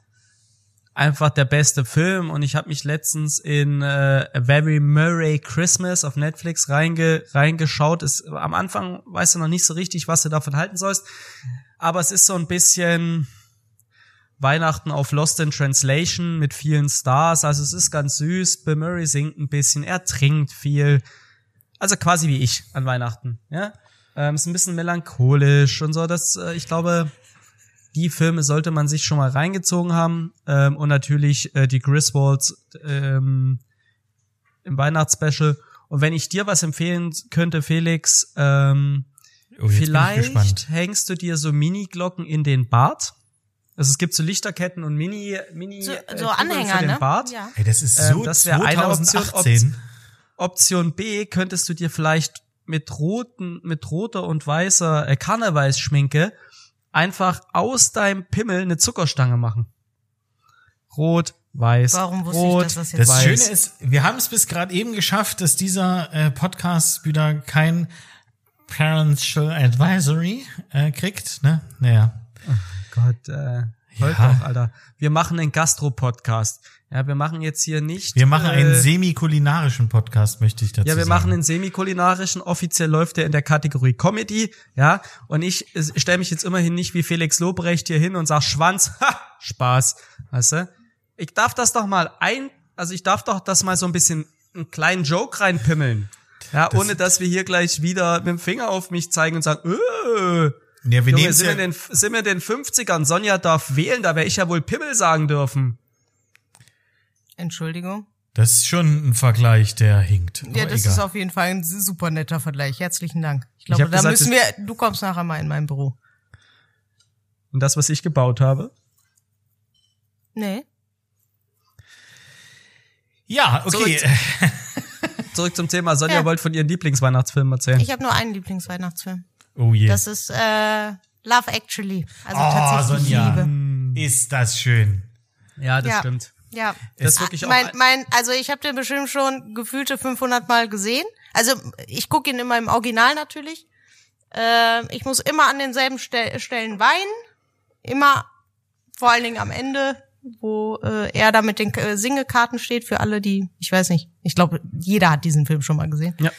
Einfach der beste Film und ich habe mich letztens in äh, A Very Murray Christmas auf Netflix reinge reingeschaut. Ist, am Anfang weißt du noch nicht so richtig, was du davon halten sollst, aber es ist so ein bisschen Weihnachten auf Lost in Translation mit vielen Stars. Also es ist ganz süß. Bill Murray singt ein bisschen, er trinkt viel. Also quasi wie ich an Weihnachten. Ja, ähm, ist ein bisschen melancholisch und so. Das, äh, ich glaube, die Filme sollte man sich schon mal reingezogen haben. Ähm, und natürlich äh, die Griswolds ähm, im Weihnachtsspecial. Und wenn ich dir was empfehlen könnte, Felix, ähm, Oh, Vielleicht hängst du dir so Mini-Glocken in den Bart. Also es gibt so Lichterketten und Mini, Mini so, äh, so Kugeln Anhänger, für den ne? Bart. Ja. Ey, das ist Ähm, so das wäre eine Option, 2018. Option B könntest du dir vielleicht mit roten, mit roter und weißer äh, Karnevalsschminke einfach aus deinem Pimmel eine Zuckerstange machen. Rot, weiß, Warum wusste rot, ich, dass das jetzt Das weiß. Schöne ist, wir haben es bis gerade eben geschafft, dass dieser äh, Podcast wieder kein Parental Advisory äh, kriegt. Ne? Naja. Gott, äh, Ja. doch, Alter. Wir machen einen Gastro-Podcast. Ja, wir machen jetzt hier nicht. Wir machen äh, einen semi-kulinarischen Podcast, möchte ich dazu Ja, wir sagen. machen einen semi-kulinarischen. Offiziell läuft der in der Kategorie Comedy, ja. Und ich stelle mich jetzt immerhin nicht wie Felix Lobrecht hier hin und sag Schwanz, ha, Spaß, weißt du? Ich darf das doch mal ein, also ich darf doch das mal so ein bisschen einen kleinen Joke reinpimmeln. Ja, ohne dass wir hier gleich wieder mit dem Finger auf mich zeigen und sagen, äh, Ja, wir Junge, nehmen sind, wir ja, in den, sind wir in den 50ern? Sonja darf wählen, da wäre ich ja wohl Pimmel sagen dürfen. Entschuldigung. Das ist schon ein Vergleich, der hinkt. Ja, das egal. ist auf jeden Fall ein super netter Vergleich. Herzlichen Dank. Ich Ich glaube, hab da gesagt, müssen wir, du kommst nachher mal in mein Büro. Und das, was ich gebaut habe. Nee. ja, okay. Zurück Zurück zum Thema. Sonja Ja. wollte von ihren Lieblingsweihnachtsfilmen erzählen. Ich habe nur einen Lieblingsweihnachtsfilm. Oh je. Das ist äh, Love Actually. Also oh, tatsächlich Sonja. Liebe. Ist das schön. ja, das Ja. stimmt. Ja. Das ist wirklich auch mein, ein- mein, also ich habe den bestimmt schon gefühlte 500 Mal gesehen. Also ich gucke ihn immer im Original natürlich. Äh, ich muss immer an denselben Stel Stellen weinen. Immer, vor allen Dingen am Ende, wo äh, er da mit den äh, Singekarten steht für alle, die, ich weiß nicht, ich glaube, jeder hat diesen Film schon mal gesehen. Ja.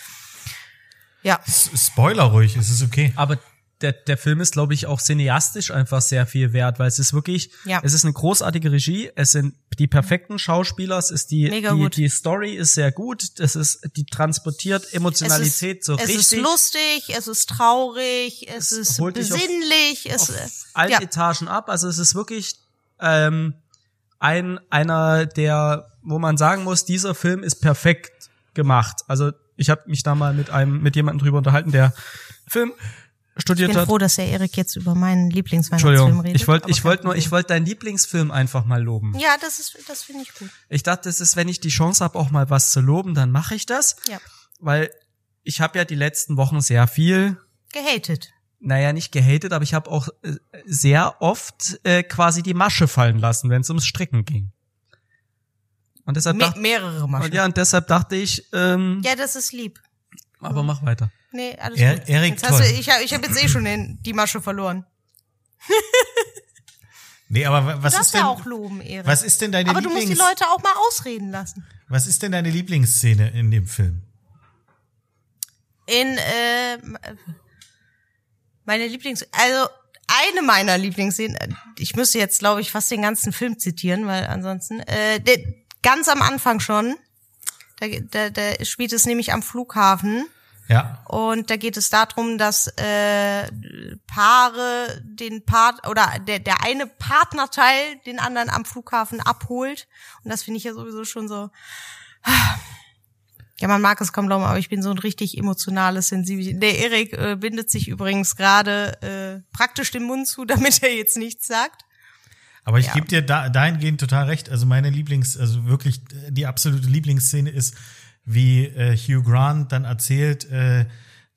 Ja, S- Spoiler ruhig, es ist okay. Aber der, der Film ist, glaube ich, auch cineastisch einfach sehr viel wert, weil es ist wirklich, Ja. es ist eine großartige Regie, es sind die perfekten Schauspieler, es ist die, Mega die, gut. die Story ist sehr gut, es ist, die transportiert Emotionalität es ist, so es richtig. ist lustig, es ist traurig, es, ist holt dich auf- besinnlich, es, auf allen ja. Etagen ab. Also es ist wirklich ähm, ein einer der, wo man sagen muss, dieser Film ist perfekt gemacht. Also ich habe mich da mal mit einem mit jemandem drüber unterhalten, der Film Ich studiert bin hat. froh, dass der Erik jetzt über meinen Lieblingsweihnachtsfilm Entschuldigung, redet. ich wollte ich wollte nur ich wollte deinen Lieblingsfilm einfach mal loben. Ja, das ist, das finde ich gut. Ich dachte, das ist, wenn ich die Chance habe, auch mal was zu loben, dann mache ich das, Ja. weil ich habe ja die letzten Wochen sehr viel Gehatet. naja, nicht gehatet, aber ich habe auch äh, sehr oft äh, quasi die Masche fallen lassen, wenn es ums Stricken ging. Und deshalb, Me mehrere und Maschen. ja, und deshalb dachte ich, ähm, Ja, das ist lieb. aber mach weiter. Nee, alles Er- gut. Erik, jetzt hast du, toll. ich habe ich hab jetzt eh schon den, die Masche verloren. Nee, aber wa- was Du ist denn, auch loben, Erik. was ist denn deine aber du musst die Lieblings, Leute auch mal ausreden lassen. was ist denn deine Lieblingsszene in dem Film? In, äh, meine Lieblings, also, eine meiner Lieblingsszenen, äh, ich müsste jetzt, glaube ich, fast den ganzen Film zitieren, weil ansonsten, äh, der, ganz am Anfang schon, da, da, da spielt es nämlich am Flughafen. Ja. Und da geht es darum, dass äh, Paare den Part oder der, der eine Partnerteil den anderen am Flughafen abholt. Und das finde ich ja sowieso schon so. Ja, man mag es kaum glauben, aber ich bin so ein richtig emotionales, sensibles. Der Erik äh, bindet sich übrigens gerade äh, praktisch den Mund zu, damit er jetzt nichts sagt. Aber ich Ja. gebe dir da, dahingehend total recht. Also meine Lieblings, also wirklich die absolute Lieblingsszene ist, wie äh, Hugh Grant dann erzählt, äh,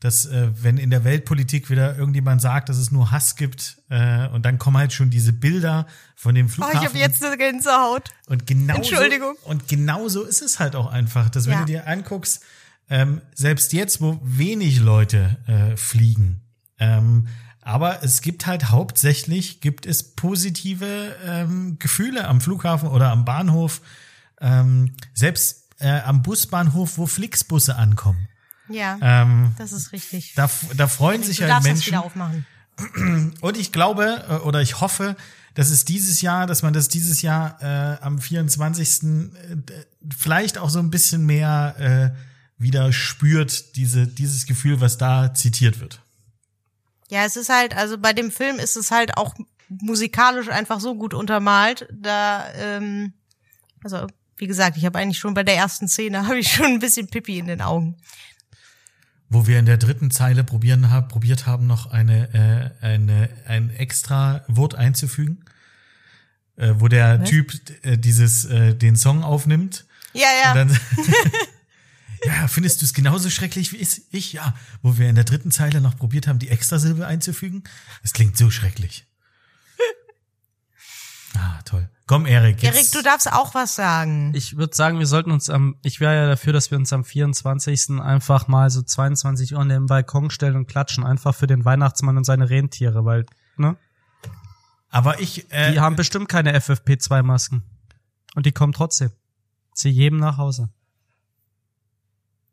dass äh, wenn in der Weltpolitik wieder irgendjemand sagt, dass es nur Hass gibt, äh, und dann kommen halt schon diese Bilder von dem Oh, Flughafen. ich habe jetzt eine Gänsehaut. Und genau Entschuldigung. So, und genau so ist es halt auch einfach, dass wenn Ja. du dir anguckst, ähm, selbst jetzt, wo wenig Leute äh, fliegen, ähm, aber es gibt halt hauptsächlich, gibt es positive ähm, Gefühle am Flughafen oder am Bahnhof, ähm, selbst äh, am Busbahnhof, wo Flixbusse ankommen. Ja, Ähm, das ist richtig. da, da freuen sich halt darfst das Menschen. wieder aufmachen. Und ich glaube äh, oder ich hoffe, dass es dieses Jahr, dass man das dieses Jahr äh, am 24. äh, vielleicht auch so ein bisschen mehr äh, wieder spürt, diese, dieses Gefühl, was da zitiert wird. Ja, es ist halt, also bei dem Film ist es halt auch musikalisch einfach so gut untermalt. Da, ähm, also wie gesagt, ich habe eigentlich schon bei der ersten Szene habe ich schon ein bisschen Pipi in den Augen. Wo wir in der dritten Zeile probieren hab, probiert haben, noch eine, äh, eine, ein extra Wort einzufügen, äh, wo der Was? Typ äh, dieses, äh, den Song aufnimmt Ja, ja. Dann, Ja, findest du es genauso schrecklich wie ich? Ja, wo wir in der dritten Zeile noch probiert haben, die Extrasilbe einzufügen. Es klingt so schrecklich. Ah, toll. Komm, Erik. Erik, du darfst auch was sagen. Ich würde sagen, wir sollten uns am, ich wäre ja dafür, dass wir uns am 24. einfach mal so 22 Uhr in den Balkon stellen und klatschen, einfach für den Weihnachtsmann und seine Rentiere, weil, ne? Aber ich, äh, Die haben bestimmt keine FFP2-Masken. Und die kommen trotzdem. Zu jedem nach Hause.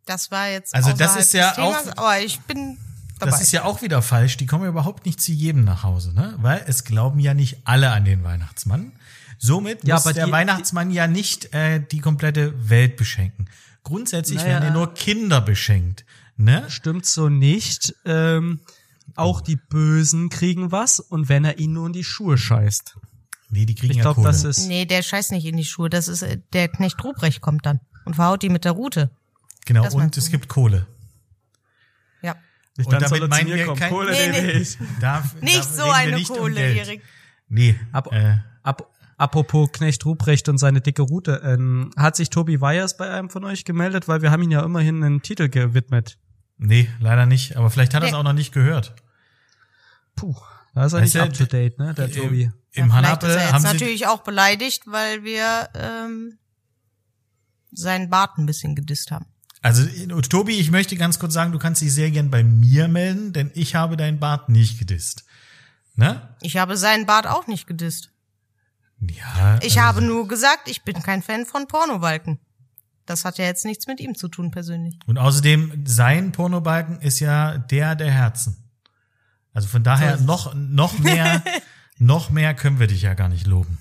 Das war jetzt Also das ist ja Themas, auch- aber ich bin dabei. Das ist ja auch wieder falsch. Die kommen ja überhaupt nicht zu jedem nach Hause, ne? Weil es glauben ja nicht alle an den Weihnachtsmann. Somit Ja, muss aber der die- Weihnachtsmann ja nicht äh, die komplette Welt beschenken. Grundsätzlich Naja. werden ja nur Kinder beschenkt, ne? Stimmt so nicht. Ähm, auch die Bösen kriegen was und wenn er ihnen nur in die Schuhe scheißt. Nee, die kriegen Ich ja glaube, Kohle. das ist. nee, der scheißt nicht in die Schuhe. Das ist äh, der Knecht Ruprecht kommt dann und verhaut die mit der Rute. genau, das und es gibt Kohle. Ja. Und damit meinen wir kein- Kohle Nee, nee, nee. nicht. Da, Nicht da so eine nicht um Kohle, Geld. Erik. Nee, Ab- äh, apropos Knecht Ruprecht und seine dicke Rute. Ähm, hat sich Tobi Weyers bei einem von euch gemeldet? Weil wir haben ihn ja immerhin einen Titel gewidmet. nee, leider nicht. Aber vielleicht hat er es Nee. auch noch nicht gehört. Puh, da ist er nicht up to date, ne, der Tobi. Im ja, vielleicht ist Hanape er jetzt haben sie natürlich auch beleidigt, weil wir ähm, seinen Bart ein bisschen gedisst haben. Also, Tobi, ich möchte ganz kurz sagen, du kannst dich sehr gern bei mir melden, denn ich habe deinen Bart nicht gedisst. Ne? Ich habe seinen Bart auch nicht gedisst. Ja. Ich also, habe nur gesagt, ich bin kein Fan von Pornobalken. Das hat ja jetzt nichts mit ihm zu tun persönlich. Und außerdem, sein Pornobalken ist ja der der Herzen. Also von daher So noch, noch mehr, noch mehr können wir dich ja gar nicht loben.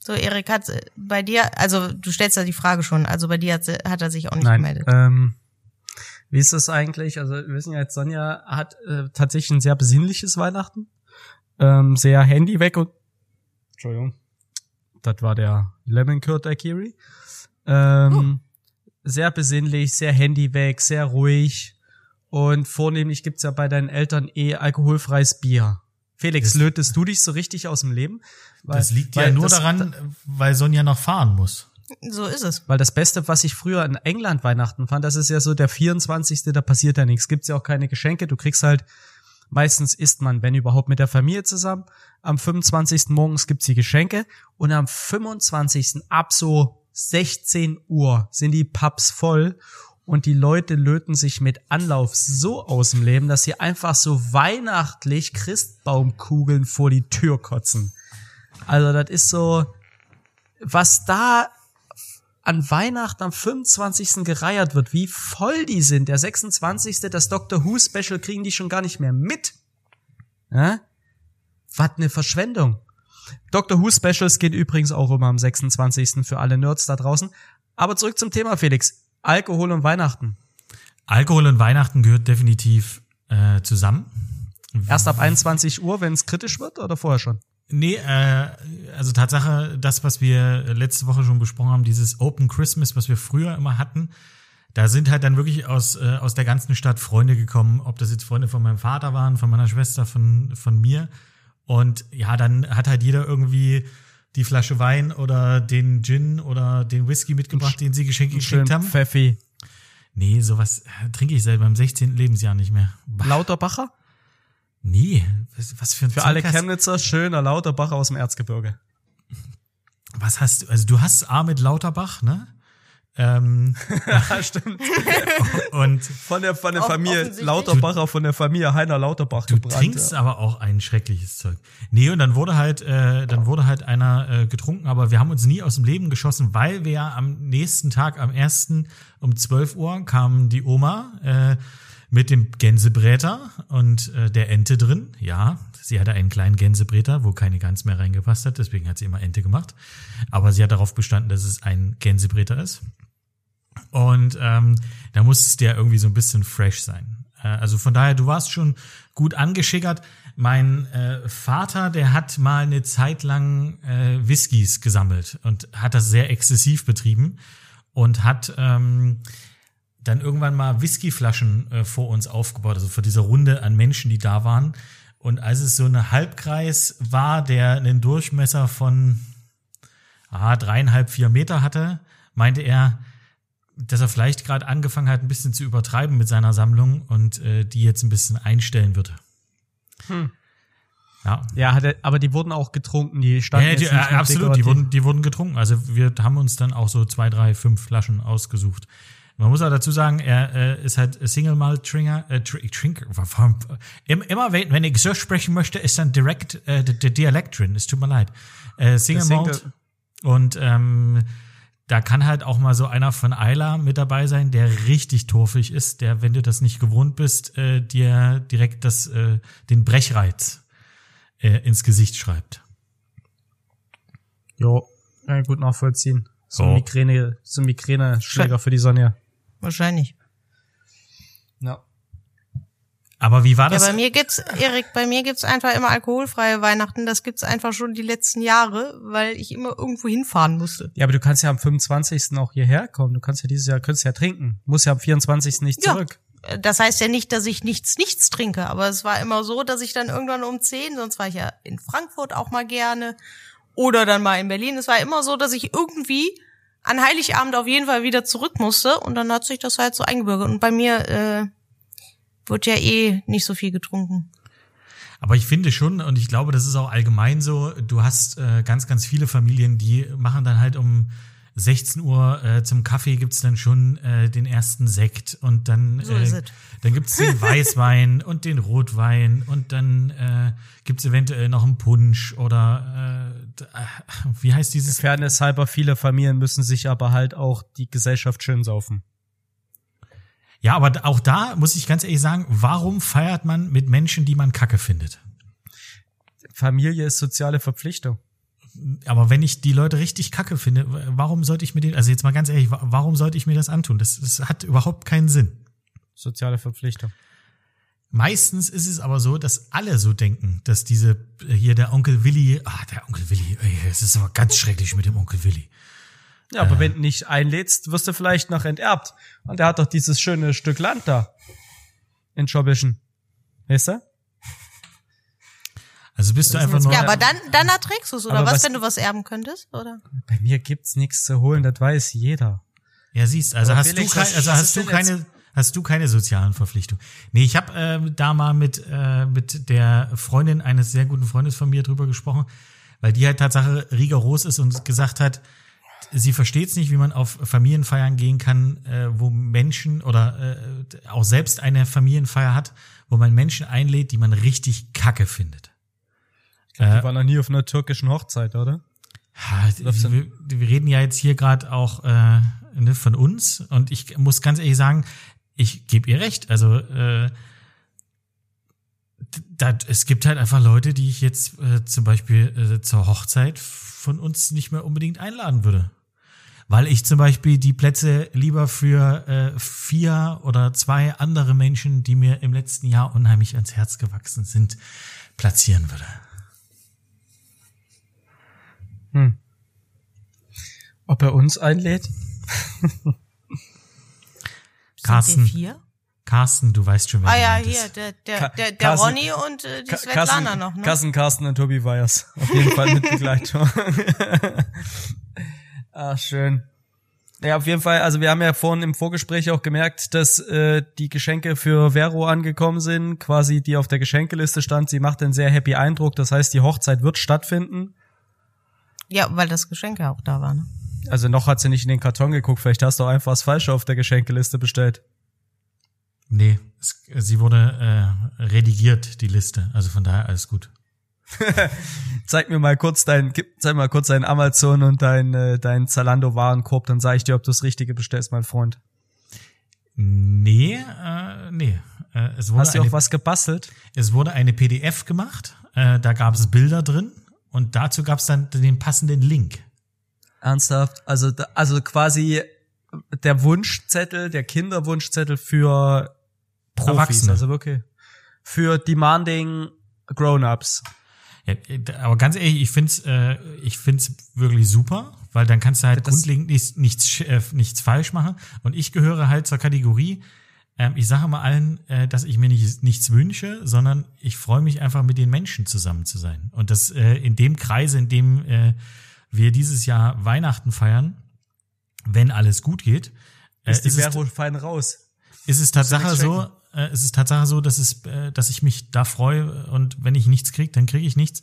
So, Erik hat äh, bei dir, also du stellst ja die Frage schon, also bei dir hat, hat er sich auch nicht Nein. gemeldet. Ähm, wie ist das eigentlich? Also wir wissen ja jetzt, Sonja hat äh, tatsächlich ein sehr besinnliches Weihnachten. Ähm, sehr Handy weg und Entschuldigung. Das war der Lemon Curd Daiquiri. Ähm, Sehr besinnlich, sehr Handy weg, sehr ruhig. Und vornehmlich gibt's ja bei deinen Eltern eh alkoholfreies Bier. Felix, Das- lötest du dich so richtig aus dem Leben? Weil- Das liegt ja nur das- daran, weil Sonja noch fahren muss. So ist es. Weil das Beste, was ich früher in England Weihnachten fand, das ist ja so der 24. Da passiert ja nichts. Gibt's ja auch keine Geschenke. Du kriegst halt, meistens isst man, wenn überhaupt, mit der Familie zusammen. Am 25. morgens gibt's die Geschenke. Und am 25. ab so 16 Uhr sind die Pubs voll. Und die Leute löten sich mit Anlauf so aus dem Leben, dass sie einfach so weihnachtlich Christbaumkugeln vor die Tür kotzen. Also das ist so, was da an Weihnachten am 25. gereiert wird, wie voll die sind. Der 26. das Doctor Who Special kriegen die schon gar nicht mehr mit. Ja? Was ne Verschwendung. Doctor Who Specials geht übrigens auch immer am 26. für alle Nerds da draußen. Aber zurück zum Thema, Felix. Alkohol und Weihnachten. Alkohol und Weihnachten gehört definitiv äh, zusammen. Erst ab 21 Uhr, wenn es kritisch wird, oder vorher schon? Nee, äh, also Tatsache, das, was wir letzte Woche schon besprochen haben, dieses Open Christmas, was wir früher immer hatten, da sind halt dann wirklich aus, äh, aus der ganzen Stadt Freunde gekommen, ob das jetzt Freunde von meinem Vater waren, von meiner Schwester, von, von mir. Und ja, dann hat halt jeder irgendwie die Flasche Wein oder den Gin oder den Whisky mitgebracht, den sie geschenkt haben. Pfeffi. Nee, sowas trinke ich selber im 16. Lebensjahr nicht mehr. Bah, Lauterbacher? Nee, was, für ein Für Zeug alle hast- Chemnitzer, schöner Lauterbacher aus dem Erzgebirge. Was hast du? Also du hast A mit Lauterbach, ne? Ähm, Ja, stimmt. und Von der, von der Off- Familie offensichtlich. Lauterbacher, von der Familie Heiner Lauterbach du gebrannt. trinkst ja. aber auch ein schreckliches Zeug. Nee, und dann wurde halt, äh, dann wurde halt einer äh, getrunken, aber wir haben uns nie aus dem Leben geschossen, weil wir ja am nächsten Tag, am ersten um 12 Uhr kam die Oma äh, mit dem Gänsebräter und äh, der Ente drin. Ja, sie hatte einen kleinen Gänsebräter, wo keine Gans mehr reingepasst hat, deswegen hat sie immer Ente gemacht. Aber sie hat darauf bestanden, dass es ein Gänsebräter ist. Und ähm, da muss der irgendwie so ein bisschen fresh sein. Äh, also von daher, du warst schon gut angeschickert. Mein äh, Vater, der hat mal eine Zeit lang äh, Whiskys gesammelt und hat das sehr exzessiv betrieben und hat ähm, dann irgendwann mal Whiskyflaschen äh, vor uns aufgebaut, also vor dieser Runde an Menschen, die da waren. Und als es so eine Halbkreis war, der einen Durchmesser von ah, dreieinhalb, vier Meter hatte, meinte er, dass er vielleicht gerade angefangen hat, ein bisschen zu übertreiben mit seiner Sammlung und äh, die jetzt ein bisschen einstellen wird. Hm. Ja. Ja, hatte, aber die wurden auch getrunken, die standen Ja, die, äh, absolut, die dekorativ. wurden, die wurden getrunken. Also wir haben uns dann auch so zwei, drei, fünf Flaschen ausgesucht. Man muss auch dazu sagen, er äh, ist halt Single Malt Trinker, äh, Tr- Trinker. Immer wenn, wenn ich so sprechen möchte, ist dann direkt äh, der Dialekt drin. Es tut mir leid. Äh, Single Malt und ähm, da kann halt auch mal so einer von Ayla mit dabei sein, der richtig torfig ist, der, wenn du das nicht gewohnt bist, äh, dir direkt das, äh, den Brechreiz äh, ins Gesicht schreibt. Jo, ich gut nachvollziehen. So ein So. Migräne, so Migräne-Schläger für die Sonja. Wahrscheinlich. Ja. Aber wie war Ja, das? bei mir gibt's, Erik, bei mir gibt's einfach immer alkoholfreie Weihnachten. Das gibt's einfach schon die letzten Jahre, weil ich immer irgendwo hinfahren musste. Ja, aber du kannst ja am 25. auch hierher kommen. Du kannst ja dieses Jahr, könntest ja trinken. Muss ja am 24. nicht Ja. zurück. Das heißt ja nicht, dass ich nichts, nichts trinke, aber es war immer so, dass ich dann irgendwann um 10, sonst war ich ja in Frankfurt auch mal gerne oder dann mal in Berlin. Es war immer so, dass ich irgendwie an Heiligabend auf jeden Fall wieder zurück musste und dann hat sich das halt so eingebürgert. Und bei mir äh, wird ja eh nicht so viel getrunken. Aber ich finde schon, und ich glaube, das ist auch allgemein so, du hast äh, ganz, ganz viele Familien, die machen dann halt um 16 Uhr äh, zum Kaffee gibt's dann schon äh, den ersten Sekt und dann, So äh, es. dann gibt's den Weißwein und den Rotwein und dann äh, gibt's eventuell noch einen Punsch oder äh, wie heißt dieses? Fairness halber, viele Familien müssen sich aber halt auch die Gesellschaft schön saufen. Ja, aber auch da muss ich ganz ehrlich sagen, warum feiert man mit Menschen, die man kacke findet? Familie ist soziale Verpflichtung. Aber wenn ich die Leute richtig kacke finde, warum sollte ich mir den, also jetzt mal ganz ehrlich, wa- warum sollte ich mir das antun? Das, das hat überhaupt keinen Sinn. Soziale Verpflichtung. Meistens ist es aber so, dass alle so denken, dass diese, hier der Onkel Willi, ah, der Onkel Willi, ey, es ist aber ganz schrecklich mit dem Onkel Willi. Ja, aber wenn du nicht einlädst, wirst du vielleicht noch enterbt. Und er hat doch dieses schöne Stück Land da. In Schobbischen. Weißt du? Also bist du einfach nur, Ja, aber dann, dann erträgst du es, oder was, was- wenn du was erben könntest, oder? Bei mir gibt's nichts zu holen, das weiß jeder. Ja, siehst, also Aber hast Felix, du kein, also hast du keine, hast du keine sozialen Verpflichtungen. Nee, ich habe ähm, da mal mit äh, mit der Freundin eines sehr guten Freundes von mir drüber gesprochen, weil die halt Tatsache rigoros ist und gesagt hat, sie versteht es nicht, wie man auf Familienfeiern gehen kann, äh, wo Menschen oder äh, auch selbst eine Familienfeier hat, wo man Menschen einlädt, die man richtig kacke findet. Ich glaub, die war noch nie auf einer türkischen Hochzeit, oder? Ja, wir, wir reden ja jetzt hier gerade auch äh, ne, von uns und ich muss ganz ehrlich sagen, ich gebe ihr recht. Also äh, da, es gibt halt einfach Leute, die ich jetzt äh, zum Beispiel äh, zur Hochzeit von uns nicht mehr unbedingt einladen würde. Weil ich zum Beispiel die Plätze lieber für äh, vier oder zwei andere Menschen, die mir im letzten Jahr unheimlich ans Herz gewachsen sind, platzieren würde. Hm. Ob er uns einlädt? Carsten. Sind wir vier? Carsten, du weißt schon, wer Ah ja, hier, der, der, der, der Carsten- Ronny und äh, die Svetlana noch, ne? Carsten, Carsten und Tobi Weyers. Auf jeden Fall mit Begleitung. Ach, schön. Ja, auf jeden Fall, also wir haben ja vorhin im Vorgespräch auch gemerkt, dass äh, die Geschenke für Vero angekommen sind, quasi die auf der Geschenkeliste stand. Sie macht einen sehr happy Eindruck. Das heißt, die Hochzeit wird stattfinden. Ja, weil das Geschenk ja auch da war, ne? Also noch hat sie nicht in den Karton geguckt. Vielleicht hast du auch einfach das Falsche auf der Geschenkeliste bestellt. Nee, es, sie wurde äh, redigiert, die Liste. Also von daher alles gut. Zeig mir mal kurz dein, zeig mal kurz deinen Amazon und dein, äh, dein Zalando Warenkorb, dann sage ich dir, ob du das Richtige bestellst, mein Freund. Nee, äh, nee. Äh, es, wurde Hast du eine, auch was gebastelt? es wurde eine PDF gemacht, äh, da gab es Bilder drin und dazu gab es dann den passenden Link. Ernsthaft? Also, also quasi der Wunschzettel, der Kinderwunschzettel für Profis, Erwachsene. also wirklich für demanding Grown-ups. Ja, aber ganz ehrlich, ich find's, äh, ich find's wirklich super, weil dann kannst du halt Das- grundlegend nichts, nichts, äh, nichts falsch machen. Und ich gehöre halt zur Kategorie, ähm, ich sage mal allen, äh, dass ich mir nicht, nichts wünsche, sondern ich freue mich einfach mit den Menschen zusammen zu sein. Und das äh, in dem Kreise, in dem äh, wir dieses Jahr Weihnachten feiern, wenn alles gut geht, Äh, ist die Vero fein raus. Ist es Tatsache so, äh, ist es Tatsache so, dass es, äh, dass ich mich da freue und wenn ich nichts krieg, dann kriege ich nichts.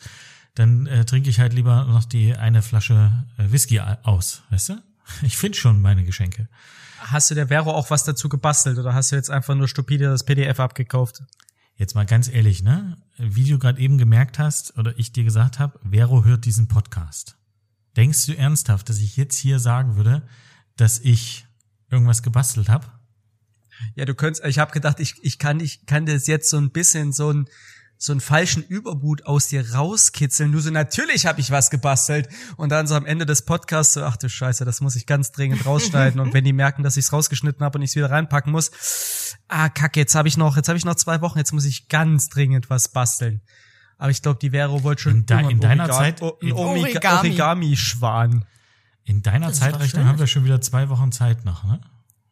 Dann äh, trinke ich halt lieber noch die eine Flasche äh, Whisky aus, weißt du? Ich finde schon meine Geschenke. Hast du der Vero auch was dazu gebastelt oder hast du jetzt einfach nur stupide das PDF abgekauft? Jetzt mal ganz ehrlich, ne? Wie du gerade eben gemerkt hast oder ich dir gesagt habe, Vero hört diesen Podcast. Denkst du ernsthaft, dass ich jetzt hier sagen würde, dass ich irgendwas gebastelt habe? Ja, du könntest, ich habe gedacht, ich, ich kann ich kann das jetzt so ein bisschen so ein so einen falschen Übermut aus dir rauskitzeln. Du so, natürlich habe ich was gebastelt. Und dann so am Ende des Podcasts so, ach du Scheiße, das muss ich ganz dringend rausschneiden. und wenn die merken, dass ich es rausgeschnitten habe und ich es wieder reinpacken muss, ah, kacke, jetzt habe ich noch, jetzt habe ich noch zwei Wochen, jetzt muss ich ganz dringend was basteln. Aber ich glaube, die Vero wollte schon In de- in ein deiner Origa- Zeit- oh, ein in- Origami- Origami. Origami-Schwan. In deiner Das Zeitrechnung haben wir schon wieder zwei Wochen Zeit noch, ne?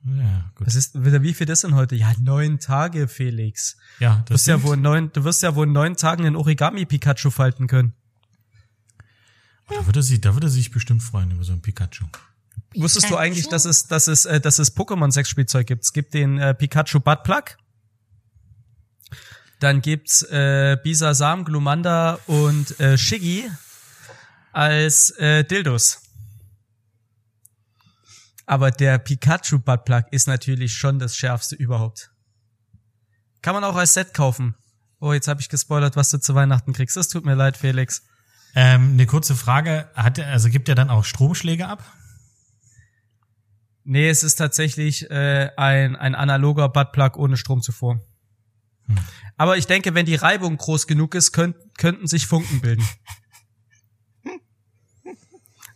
Ja, gut. Was ist, wie viel das denn heute? Ja, neun Tage, Felix. ja, Du wirst ja wohl in neun, du wirst ja wohl in neun Tagen den Origami Pikachu falten können. Da würde sie, da würde sie sich bestimmt freuen über so ein Pikachu. Wusstest du Pikachu? eigentlich, dass es, dass es, äh, dass es Pokémon Sexspielzeug gibt? Es gibt den äh, Pikachu Butt Plug. Dann gibt's äh, Bisasam, Glumanda und äh, Shiggy als äh, Dildos. Aber der Pikachu Butt Plug ist natürlich schon das schärfste überhaupt. Kann man auch als Set kaufen. Oh, jetzt habe ich gespoilert, was du zu Weihnachten kriegst. Das tut mir leid, Felix. Ähm, eine kurze Frage, hat also gibt er dann auch Stromschläge ab? Nee, es ist tatsächlich äh, ein, ein analoger Buttplug ohne Stromzufuhr. Aber ich denke, wenn die Reibung groß genug ist, könnt, könnten sich Funken bilden.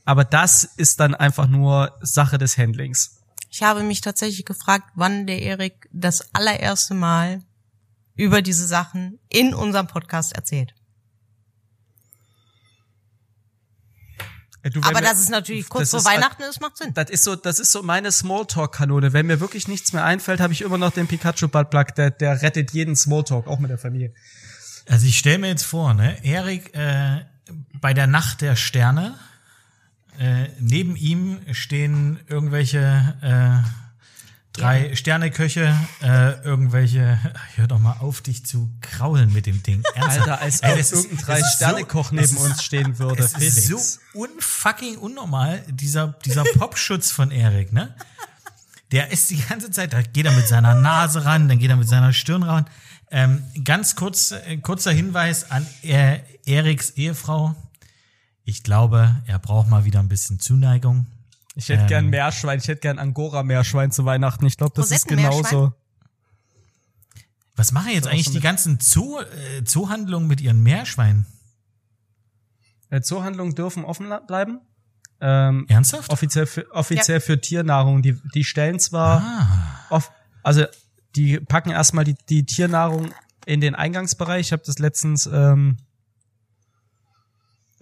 Aber das ist dann einfach nur Sache des Handlings. Ich habe mich tatsächlich gefragt, wann der Erik das allererste Mal über diese Sachen in unserem Podcast erzählt. Du, wenn Aber wir- das ist natürlich kurz vor ist Weihnachten, das macht Sinn. Das ist so, das ist so meine Smalltalk-Kanone. Wenn mir wirklich nichts mehr einfällt, habe ich immer noch den Pikachu-Buttplug, der, der rettet jeden Smalltalk, auch mit der Familie. Also ich stelle mir jetzt vor, ne, Erik äh, bei der Nacht der Sterne, äh, neben ihm stehen irgendwelche äh, drei Sterneköche, äh, irgendwelche, hör doch mal auf, dich zu kraulen mit dem Ding. Ernsthaft. Alter, als ob irgendein das drei ist so- neben ist- uns stehen würde. Es ist so unfucking unnormal, dieser, dieser Popschutz von Erik, ne? Der ist die ganze Zeit, da geht er mit seiner Nase ran, dann geht er mit seiner Stirn ran. Ähm, ganz kurz, äh, kurzer Hinweis an äh, Eriks Ehefrau. Ich glaube, er braucht mal wieder ein bisschen Zuneigung. Ich hätte Ähm. gern Meerschwein, ich hätte gern Angora-Meerschwein zu Weihnachten. Ich glaube, das ist genauso. Was machen jetzt eigentlich die ganzen Zoo, äh, Zoohandlungen mit ihren Meerschweinen? Äh, Zoohandlungen dürfen offen bleiben. Ähm, Ernsthaft? offiziell für, offiziell für Tiernahrung. Die, die stellen zwar, Ah, off, also die packen erstmal die, die Tiernahrung in den Eingangsbereich. Ich habe das letztens ähm,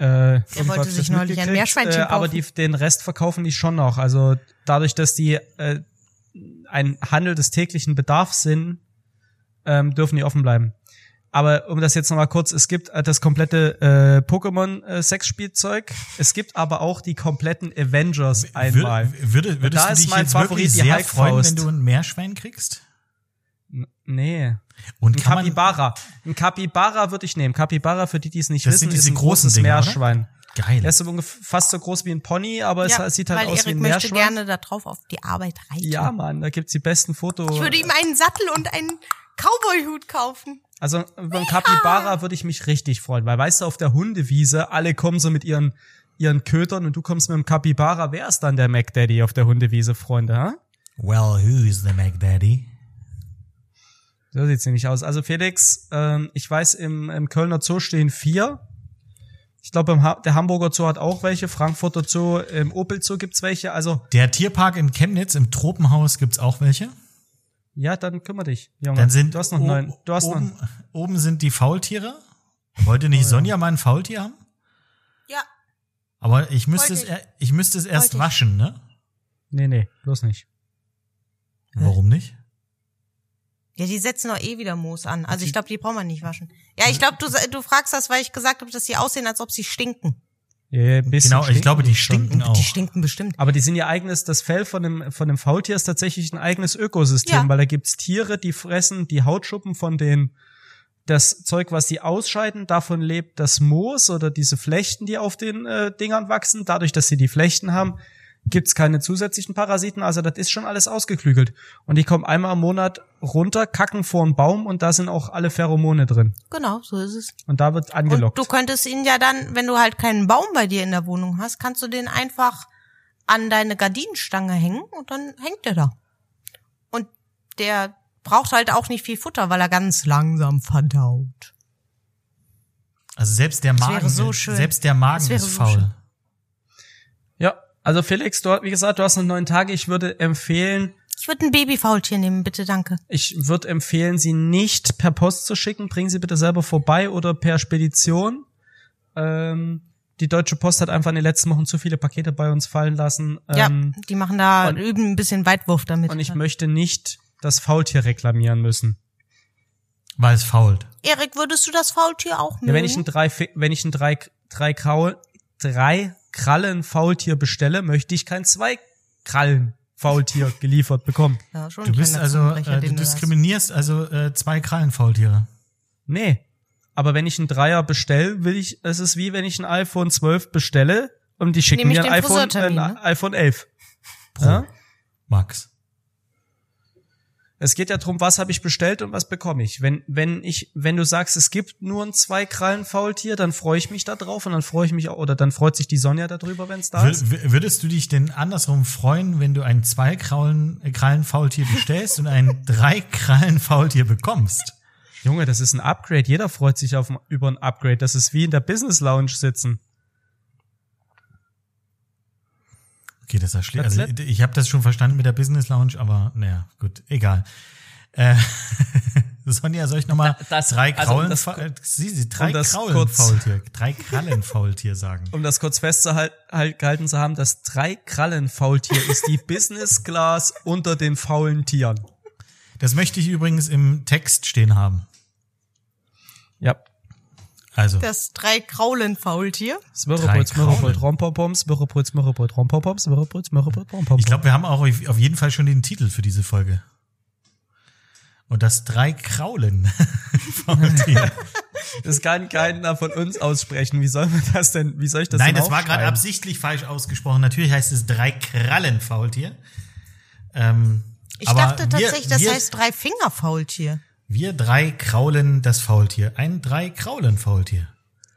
äh, wollte irgendwas sich neulich ein Meerschweinchen äh, aber die, den Rest verkaufen die schon noch. Also dadurch, dass die äh, ein Handel des täglichen Bedarfs sind, ähm, dürfen die offen bleiben. Aber um das jetzt nochmal kurz, es gibt äh, das komplette äh, Pokémon-Sexspielzeug. Es gibt aber auch die kompletten Avengers einmal. Würde, würde, würdest da du ist dich mein jetzt Favorit wirklich sehr freuen, wenn du ein Meerschwein kriegst? Nee. Und Ein Capybara. Ein Capybara würde ich nehmen. Capybara, für die, die es nicht Das wissen, sind diese ist ein großen großes Dinger, oder? Meerschwein. geil. Der ist so fast so groß wie ein Pony, aber Ja, es sieht halt aus Erik wie ein möchte Meerschwein. gerne da drauf auf die Arbeit reiten. Ja, Mann, da gibt's die besten Fotos. Ich würde ihm einen Sattel und einen Cowboy-Hut kaufen. Also beim Capybara würde ich mich richtig freuen, weil weißt du, auf der Hundewiese, alle kommen so mit ihren ihren Kötern und du kommst mit dem Capybara, wer ist dann der Mac Daddy auf der Hundewiese, Freunde, ha? Well, who is the Mac Daddy? So sieht's nämlich aus. Also Felix, ähm, ich weiß, im, im Kölner Zoo stehen vier. Ich glaube, im ha der Hamburger Zoo hat auch welche, Frankfurter Zoo, im Opel Zoo gibt's welche. Also Der Tierpark in Chemnitz im Tropenhaus gibt's auch welche. ja, dann kümmere dich, Junge. Dann sind du hast noch neun. Du hast oben, noch. oben sind die Faultiere. Wollte Oh, nicht Sonja mal ein Faultier haben? Ja, Aber ich müsste es, Wollte ich müsste es erst Wollte waschen, ne? Nee, nee, bloß nicht. Warum nicht? Ja, die setzen doch eh wieder Moos an. Also ich glaube, die braucht man nicht waschen. Ja, ich glaube, du, du fragst das, weil ich gesagt habe, dass sie aussehen, als ob sie stinken. Ja, ja, ein bisschen Genau, ich stinken glaube, die schon. stinken auch. Die stinken bestimmt. Aber die sind ihr eigenes, das Fell von dem, von dem Faultier ist tatsächlich ein eigenes Ökosystem, Ja. weil da gibt's Tiere, die fressen die Hautschuppen von den, das Zeug, was die ausscheiden, davon lebt das Moos oder diese Flechten, die auf den äh, Dingern wachsen. Dadurch, dass sie die Flechten haben, gibt's keine zusätzlichen Parasiten. Also das ist schon alles ausgeklügelt. Und die kommen einmal im Monat runter, kacken vor einen Baum und da sind auch alle Pheromone drin. Genau, so ist es. Und da wird angelockt. Und du könntest ihn ja dann, wenn du halt keinen Baum bei dir in der Wohnung hast, kannst du den einfach an deine Gardinenstange hängen und dann hängt er da. Und der braucht halt auch nicht viel Futter, weil er ganz langsam verdaut. Also selbst der Magen, wäre so selbst der Magen ist so faul. schön. Also Felix, du, wie gesagt, du hast noch neun Tage. Ich würde empfehlen, Ich würde ein Babyfaultier nehmen, bitte, danke. Ich würde empfehlen, sie nicht per Post zu schicken. Bringen Sie bitte selber vorbei oder per Spedition. Ähm, die Deutsche Post hat einfach in den letzten Wochen zu viele Pakete bei uns fallen lassen. Ja, Ähm, die machen da, und- üben ein bisschen Weitwurf damit. und ich möchte nicht das Faultier reklamieren müssen. Weil es fault. Erik, würdest du das Faultier auch mögen? Ja, wenn ich ein drei, wenn ich ein drei, drei Kraul, drei Krallen Faultier bestelle, möchte ich kein zwei Krallen Faultier geliefert bekommen. ja, schon Du bist also, äh, du du diskriminierst also äh, zwei Krallenfaultiere. Nee. Aber wenn ich einen Dreier bestelle, will ich, es ist wie wenn ich ein iPhone 12 bestelle und die schicken Nehme mir ein iPhone, Friseurtermin, ne? iPhone 11. Pro. Ja? Max. Es geht ja drum, was habe ich bestellt und was bekomme ich. Wenn, wenn ich, wenn du sagst, es gibt nur ein zwei Krallen Faultier, dann freue ich mich da drauf und dann freue ich mich auch, oder dann freut sich die Sonja darüber, wenn es da ist. Wür- wür- Würdest du dich denn andersrum freuen, wenn du ein zwei Krallen, äh, Krallenfaultier bestellst und ein drei Krallenfaultier bekommst? Junge, das ist ein Upgrade. Jeder freut sich auf, über ein Upgrade. Das ist wie in der Business Lounge sitzen. Okay, das. That's Also ich, habe das schon verstanden mit der Business Lounge, aber naja, gut, egal. Äh, Sonja, soll ich nochmal Das- drei also, um Kraulen, das- äh, Sie, Sie, drei um das drei Krallenfaultier sagen. Um das kurz festzuhalten halt, zu haben, das drei Krallen Faultier ist die Business Class unter den faulen Tieren. Das möchte ich übrigens im Text stehen haben. Ja. Also, Das drei Kraulenfaultier. Smörrebröt, Drei Kraulen. Smörrebröt, Rompompom, Smörrebröt, Smörrebröt, Rompopom, Smörrebröt, Smörrebröt, Rompopom. ich glaube, wir haben auch auf jeden Fall schon den Titel für diese Folge. Und das drei Kraulenfaultier. Das kann keiner von uns aussprechen. Wie soll man das denn, wie soll ich das Nein, das war gerade absichtlich falsch ausgesprochen. Natürlich heißt es drei Krallenfaultier. Ähm, Ich aber dachte wir- tatsächlich, das wir, heißt drei Fingerfaultier. Wir drei kraulen das Faultier. Ein drei Kraulenfaultier.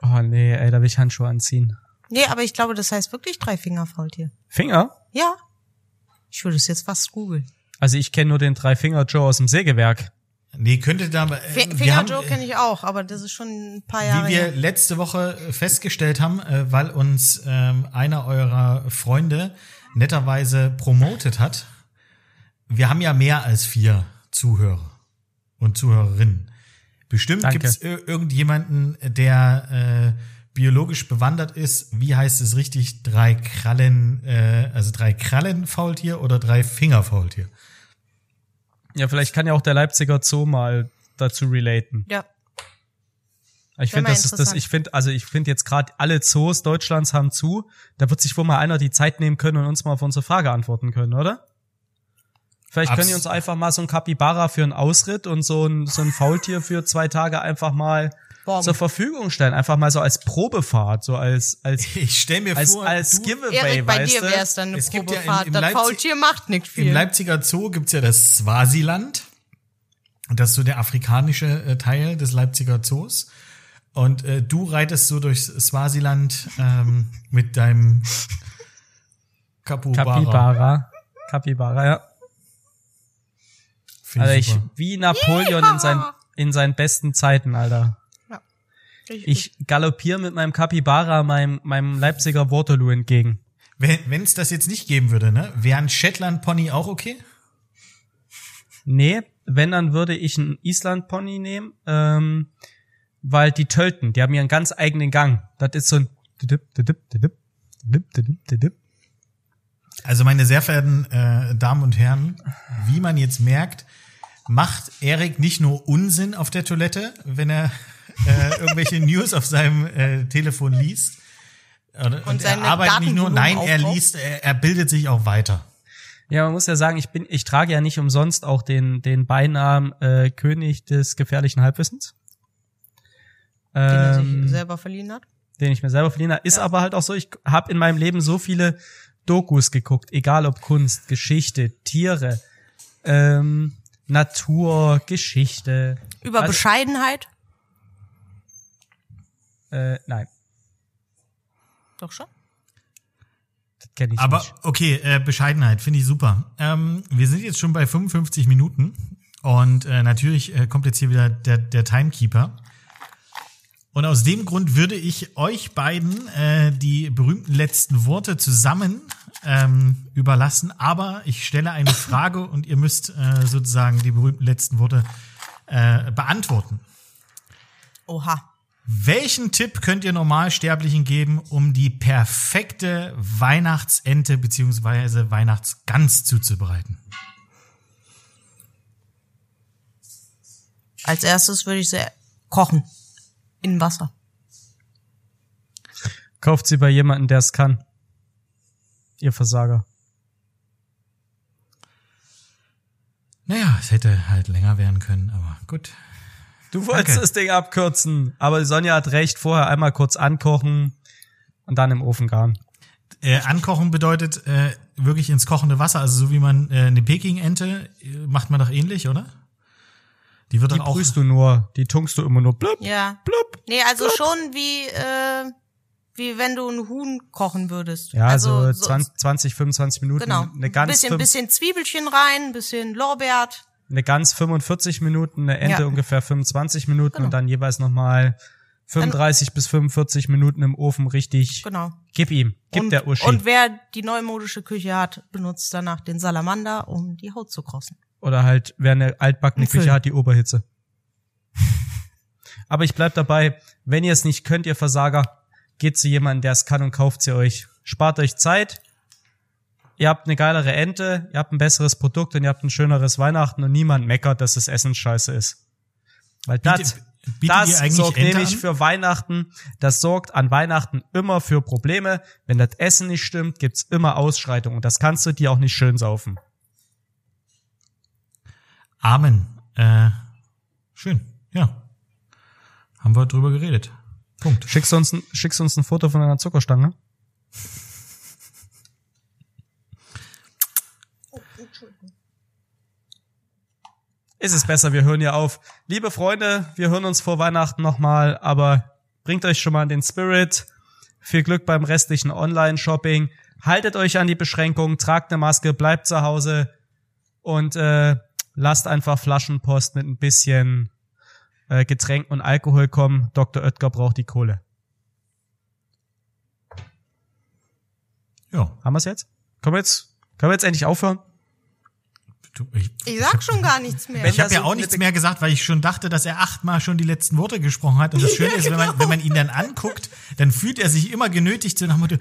Oh nee, ey, da will ich Handschuhe anziehen. Nee, aber ich glaube, das heißt wirklich drei Fingerfaultier. Finger? Ja. Ich würde es jetzt fast googeln. Also ich kenne nur den Drei-Finger Joe aus dem Sägewerk. Nee, könnte da, äh, Finger haben, Joe kenne ich auch, aber das ist schon ein paar Jahre wie wir her. letzte Woche festgestellt haben, äh, weil uns ähm, einer eurer Freunde netterweise promotet hat, wir haben ja mehr als vier Zuhörer und Zuhörerinnen. Bestimmt gibt es irgendjemanden, der äh, biologisch bewandert ist. Wie heißt es richtig? Drei Krallen, äh, also drei Krallenfaultier oder drei Fingerfaultier? Ja, vielleicht kann ja auch der Leipziger Zoo mal dazu relaten. Ja. Ich finde, das ist das, ich finde, also ich finde jetzt gerade alle Zoos Deutschlands haben zu. Da wird sich wohl mal einer die Zeit nehmen können und uns mal auf unsere Frage antworten können, oder? Vielleicht können die Abs- uns einfach mal so ein Kapibara für einen Ausritt und so ein, so ein Faultier für zwei Tage einfach mal Borgen. zur Verfügung stellen. Einfach mal so als Probefahrt, so als, als, Ich stell mir als, vor, als du, Giveaway, Erik, bei weißt dir wäre es dann eine Es gibt ja im- Probefahrt. im das Leipzig- Faultier macht nicht Im viel. Leipziger Zoo gibt's ja das Swasiland. Und das ist so der afrikanische äh, Teil des Leipziger Zoos. Und äh, du reitest so durchs Swasiland ähm, mit deinem Kapubara. Kapibara. Kapibara, ja. Find Also ich, super. wie Napoleon in seinen, in seinen besten Zeiten, Alter. Richtig Ich galoppiere mit meinem Kapibara meinem, meinem Leipziger Waterloo entgegen. Wenn es das jetzt nicht geben würde, ne, wäre ein Shetland Pony auch okay? Nee, wenn, dann würde ich einen Island-Pony nehmen, ähm, weil die Tölten, die haben ihren ganz eigenen Gang. Das ist so ein. Also meine sehr verehrten äh, Damen und Herren, wie man jetzt merkt, macht Erik nicht nur Unsinn auf der Toilette, wenn er äh, irgendwelche News auf seinem äh, Telefon liest, Und, und er arbeitet nicht nur, nein, er liest, er, er bildet sich auch weiter. Ja, man muss ja sagen, ich bin, ich trage ja nicht umsonst auch den den Beinamen äh, König des gefährlichen Halbwissens. Den er sich ähm, selber verliehen hat. Den ich mir selber verliehen habe. Ist ja. aber halt auch so, ich habe in meinem Leben so viele Dokus geguckt, egal ob Kunst, Geschichte, Tiere, ähm, Natur, Geschichte. Über also, Bescheidenheit? Äh, nein. Doch schon? Das kenn ich Aber nicht. okay, äh, Bescheidenheit finde ich super. Ähm, wir sind jetzt schon bei 55 Minuten und äh, natürlich äh, kommt jetzt hier wieder der, der Timekeeper. Und aus dem Grund würde ich euch beiden äh, die berühmten letzten Worte zusammen ähm, überlassen. Aber ich stelle eine Frage und ihr müsst äh, sozusagen die berühmten letzten Worte äh, beantworten. Oha. Welchen Tipp könnt ihr Normalsterblichen geben, um die perfekte Weihnachtsente beziehungsweise Weihnachtsgans zuzubereiten? Als erstes würde ich sie kochen. In Wasser. Kauft sie bei jemandem, der es kann. Ihr Versager. Naja, es hätte halt länger werden können, aber gut. Du wolltest Danke. das Ding abkürzen, aber die Sonja hat recht, vorher einmal kurz ankochen und dann im Ofen garen. Äh, ankochen bedeutet äh, wirklich ins kochende Wasser, also so wie man äh, eine Peking-Ente äh, macht man doch ähnlich, oder? Die wird die dann auch. Die prüfst du nur, die tunkst du immer nur blub, ja. blub. Nee, also blub. schon wie äh, wie wenn du ein Huhn kochen würdest. Ja, also so 20, 20 25 Minuten. Genau. Eine ganz bisschen, bisschen Zwiebelchen rein, bisschen Lorbeert eine Gans 45 Minuten, eine Ente ja. ungefähr 25 Minuten genau. und dann jeweils nochmal 35 dann, bis 45 Minuten im Ofen richtig. Genau. Gib ihm, gib und, der Uschi. Und wer die neumodische Küche hat, benutzt danach den Salamander, um die Haut zu krossen. Oder halt, wer eine altbackene Küche hat, die Oberhitze. Aber ich bleib dabei, wenn ihr es nicht könnt, ihr Versager, geht zu jemandem, der es kann und kauft sie euch. Spart euch Zeit, ihr habt eine geilere Ente, ihr habt ein besseres Produkt und ihr habt ein schöneres Weihnachten und niemand meckert, dass das Essen scheiße ist. Weil das, das sorgt Ente nämlich an? für Weihnachten, das sorgt an Weihnachten immer für Probleme. Wenn das Essen nicht stimmt, gibt's immer Ausschreitungen und das kannst du dir auch nicht schön saufen. Amen. Äh, schön, ja. Haben wir drüber geredet. Punkt. Schickst du uns ein, schickst uns ein Foto von einer Zuckerstange? ist es besser, wir hören ja auf. Liebe Freunde, wir hören uns vor Weihnachten nochmal, aber bringt euch schon mal den Spirit. Viel Glück beim restlichen Online-Shopping. Haltet euch an die Beschränkungen, tragt eine Maske, bleibt zu Hause und äh, lasst einfach Flaschenpost mit ein bisschen äh, Getränken und Alkohol kommen. Dr. Oetker braucht die Kohle. Ja. Haben wir's jetzt? Können wir jetzt, können wir jetzt endlich aufhören? Du, ich, ich sag schon gar nichts mehr. Ich habe ja auch nichts mehr gesagt, weil ich schon dachte, dass er achtmal schon die letzten Worte gesprochen hat. Und das Schöne ist, wenn man, wenn man ihn dann anguckt, dann fühlt er sich immer genötigt zu Motto, äh,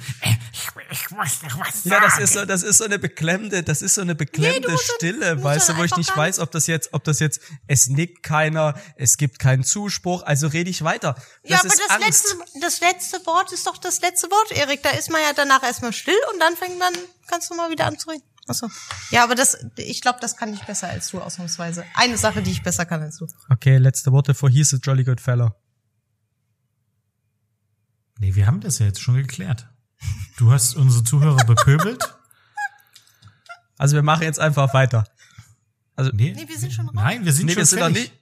ich, ich muss noch was sagen. Ja, das ist so, das ist so eine beklemmende, das ist so eine beklemmende nee, Stille, dann, weißt du, wo ich nicht weiß, ob das jetzt, ob das jetzt, es nickt keiner, es gibt keinen Zuspruch, also rede ich weiter. Das ja, aber das Angst. letzte, das letzte Wort ist doch das letzte Wort, Erik. Da ist man ja danach erstmal still und dann fängt man, kannst du mal wieder an zu reden. Achso. Ja, aber das, ich glaube, das kann ich besser als du, ausnahmsweise. Eine Sache, die ich besser kann als du. Okay, letzte Worte vor He's a Jolly Good Fellow. Nee, wir haben das ja jetzt schon geklärt. Du hast unsere Zuhörer bepöbelt. Also wir machen jetzt einfach weiter. Also, nee, nee wir sind schon raus. Nein, wir sind nee, schon wir sind fertig. Noch nicht,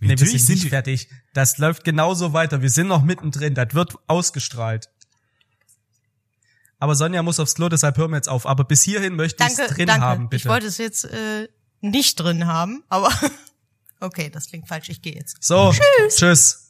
nee, wir sind nicht fertig. Das läuft genauso weiter. Wir sind noch mittendrin. Das wird ausgestrahlt. Aber Sonja muss aufs Klo, deshalb hören wir jetzt auf. Aber bis hierhin möchte ich es drin danke. haben, bitte. Ich wollte es jetzt äh, nicht drin haben, aber okay, das klingt falsch. Ich gehe jetzt. So, tschüss. Tschüss.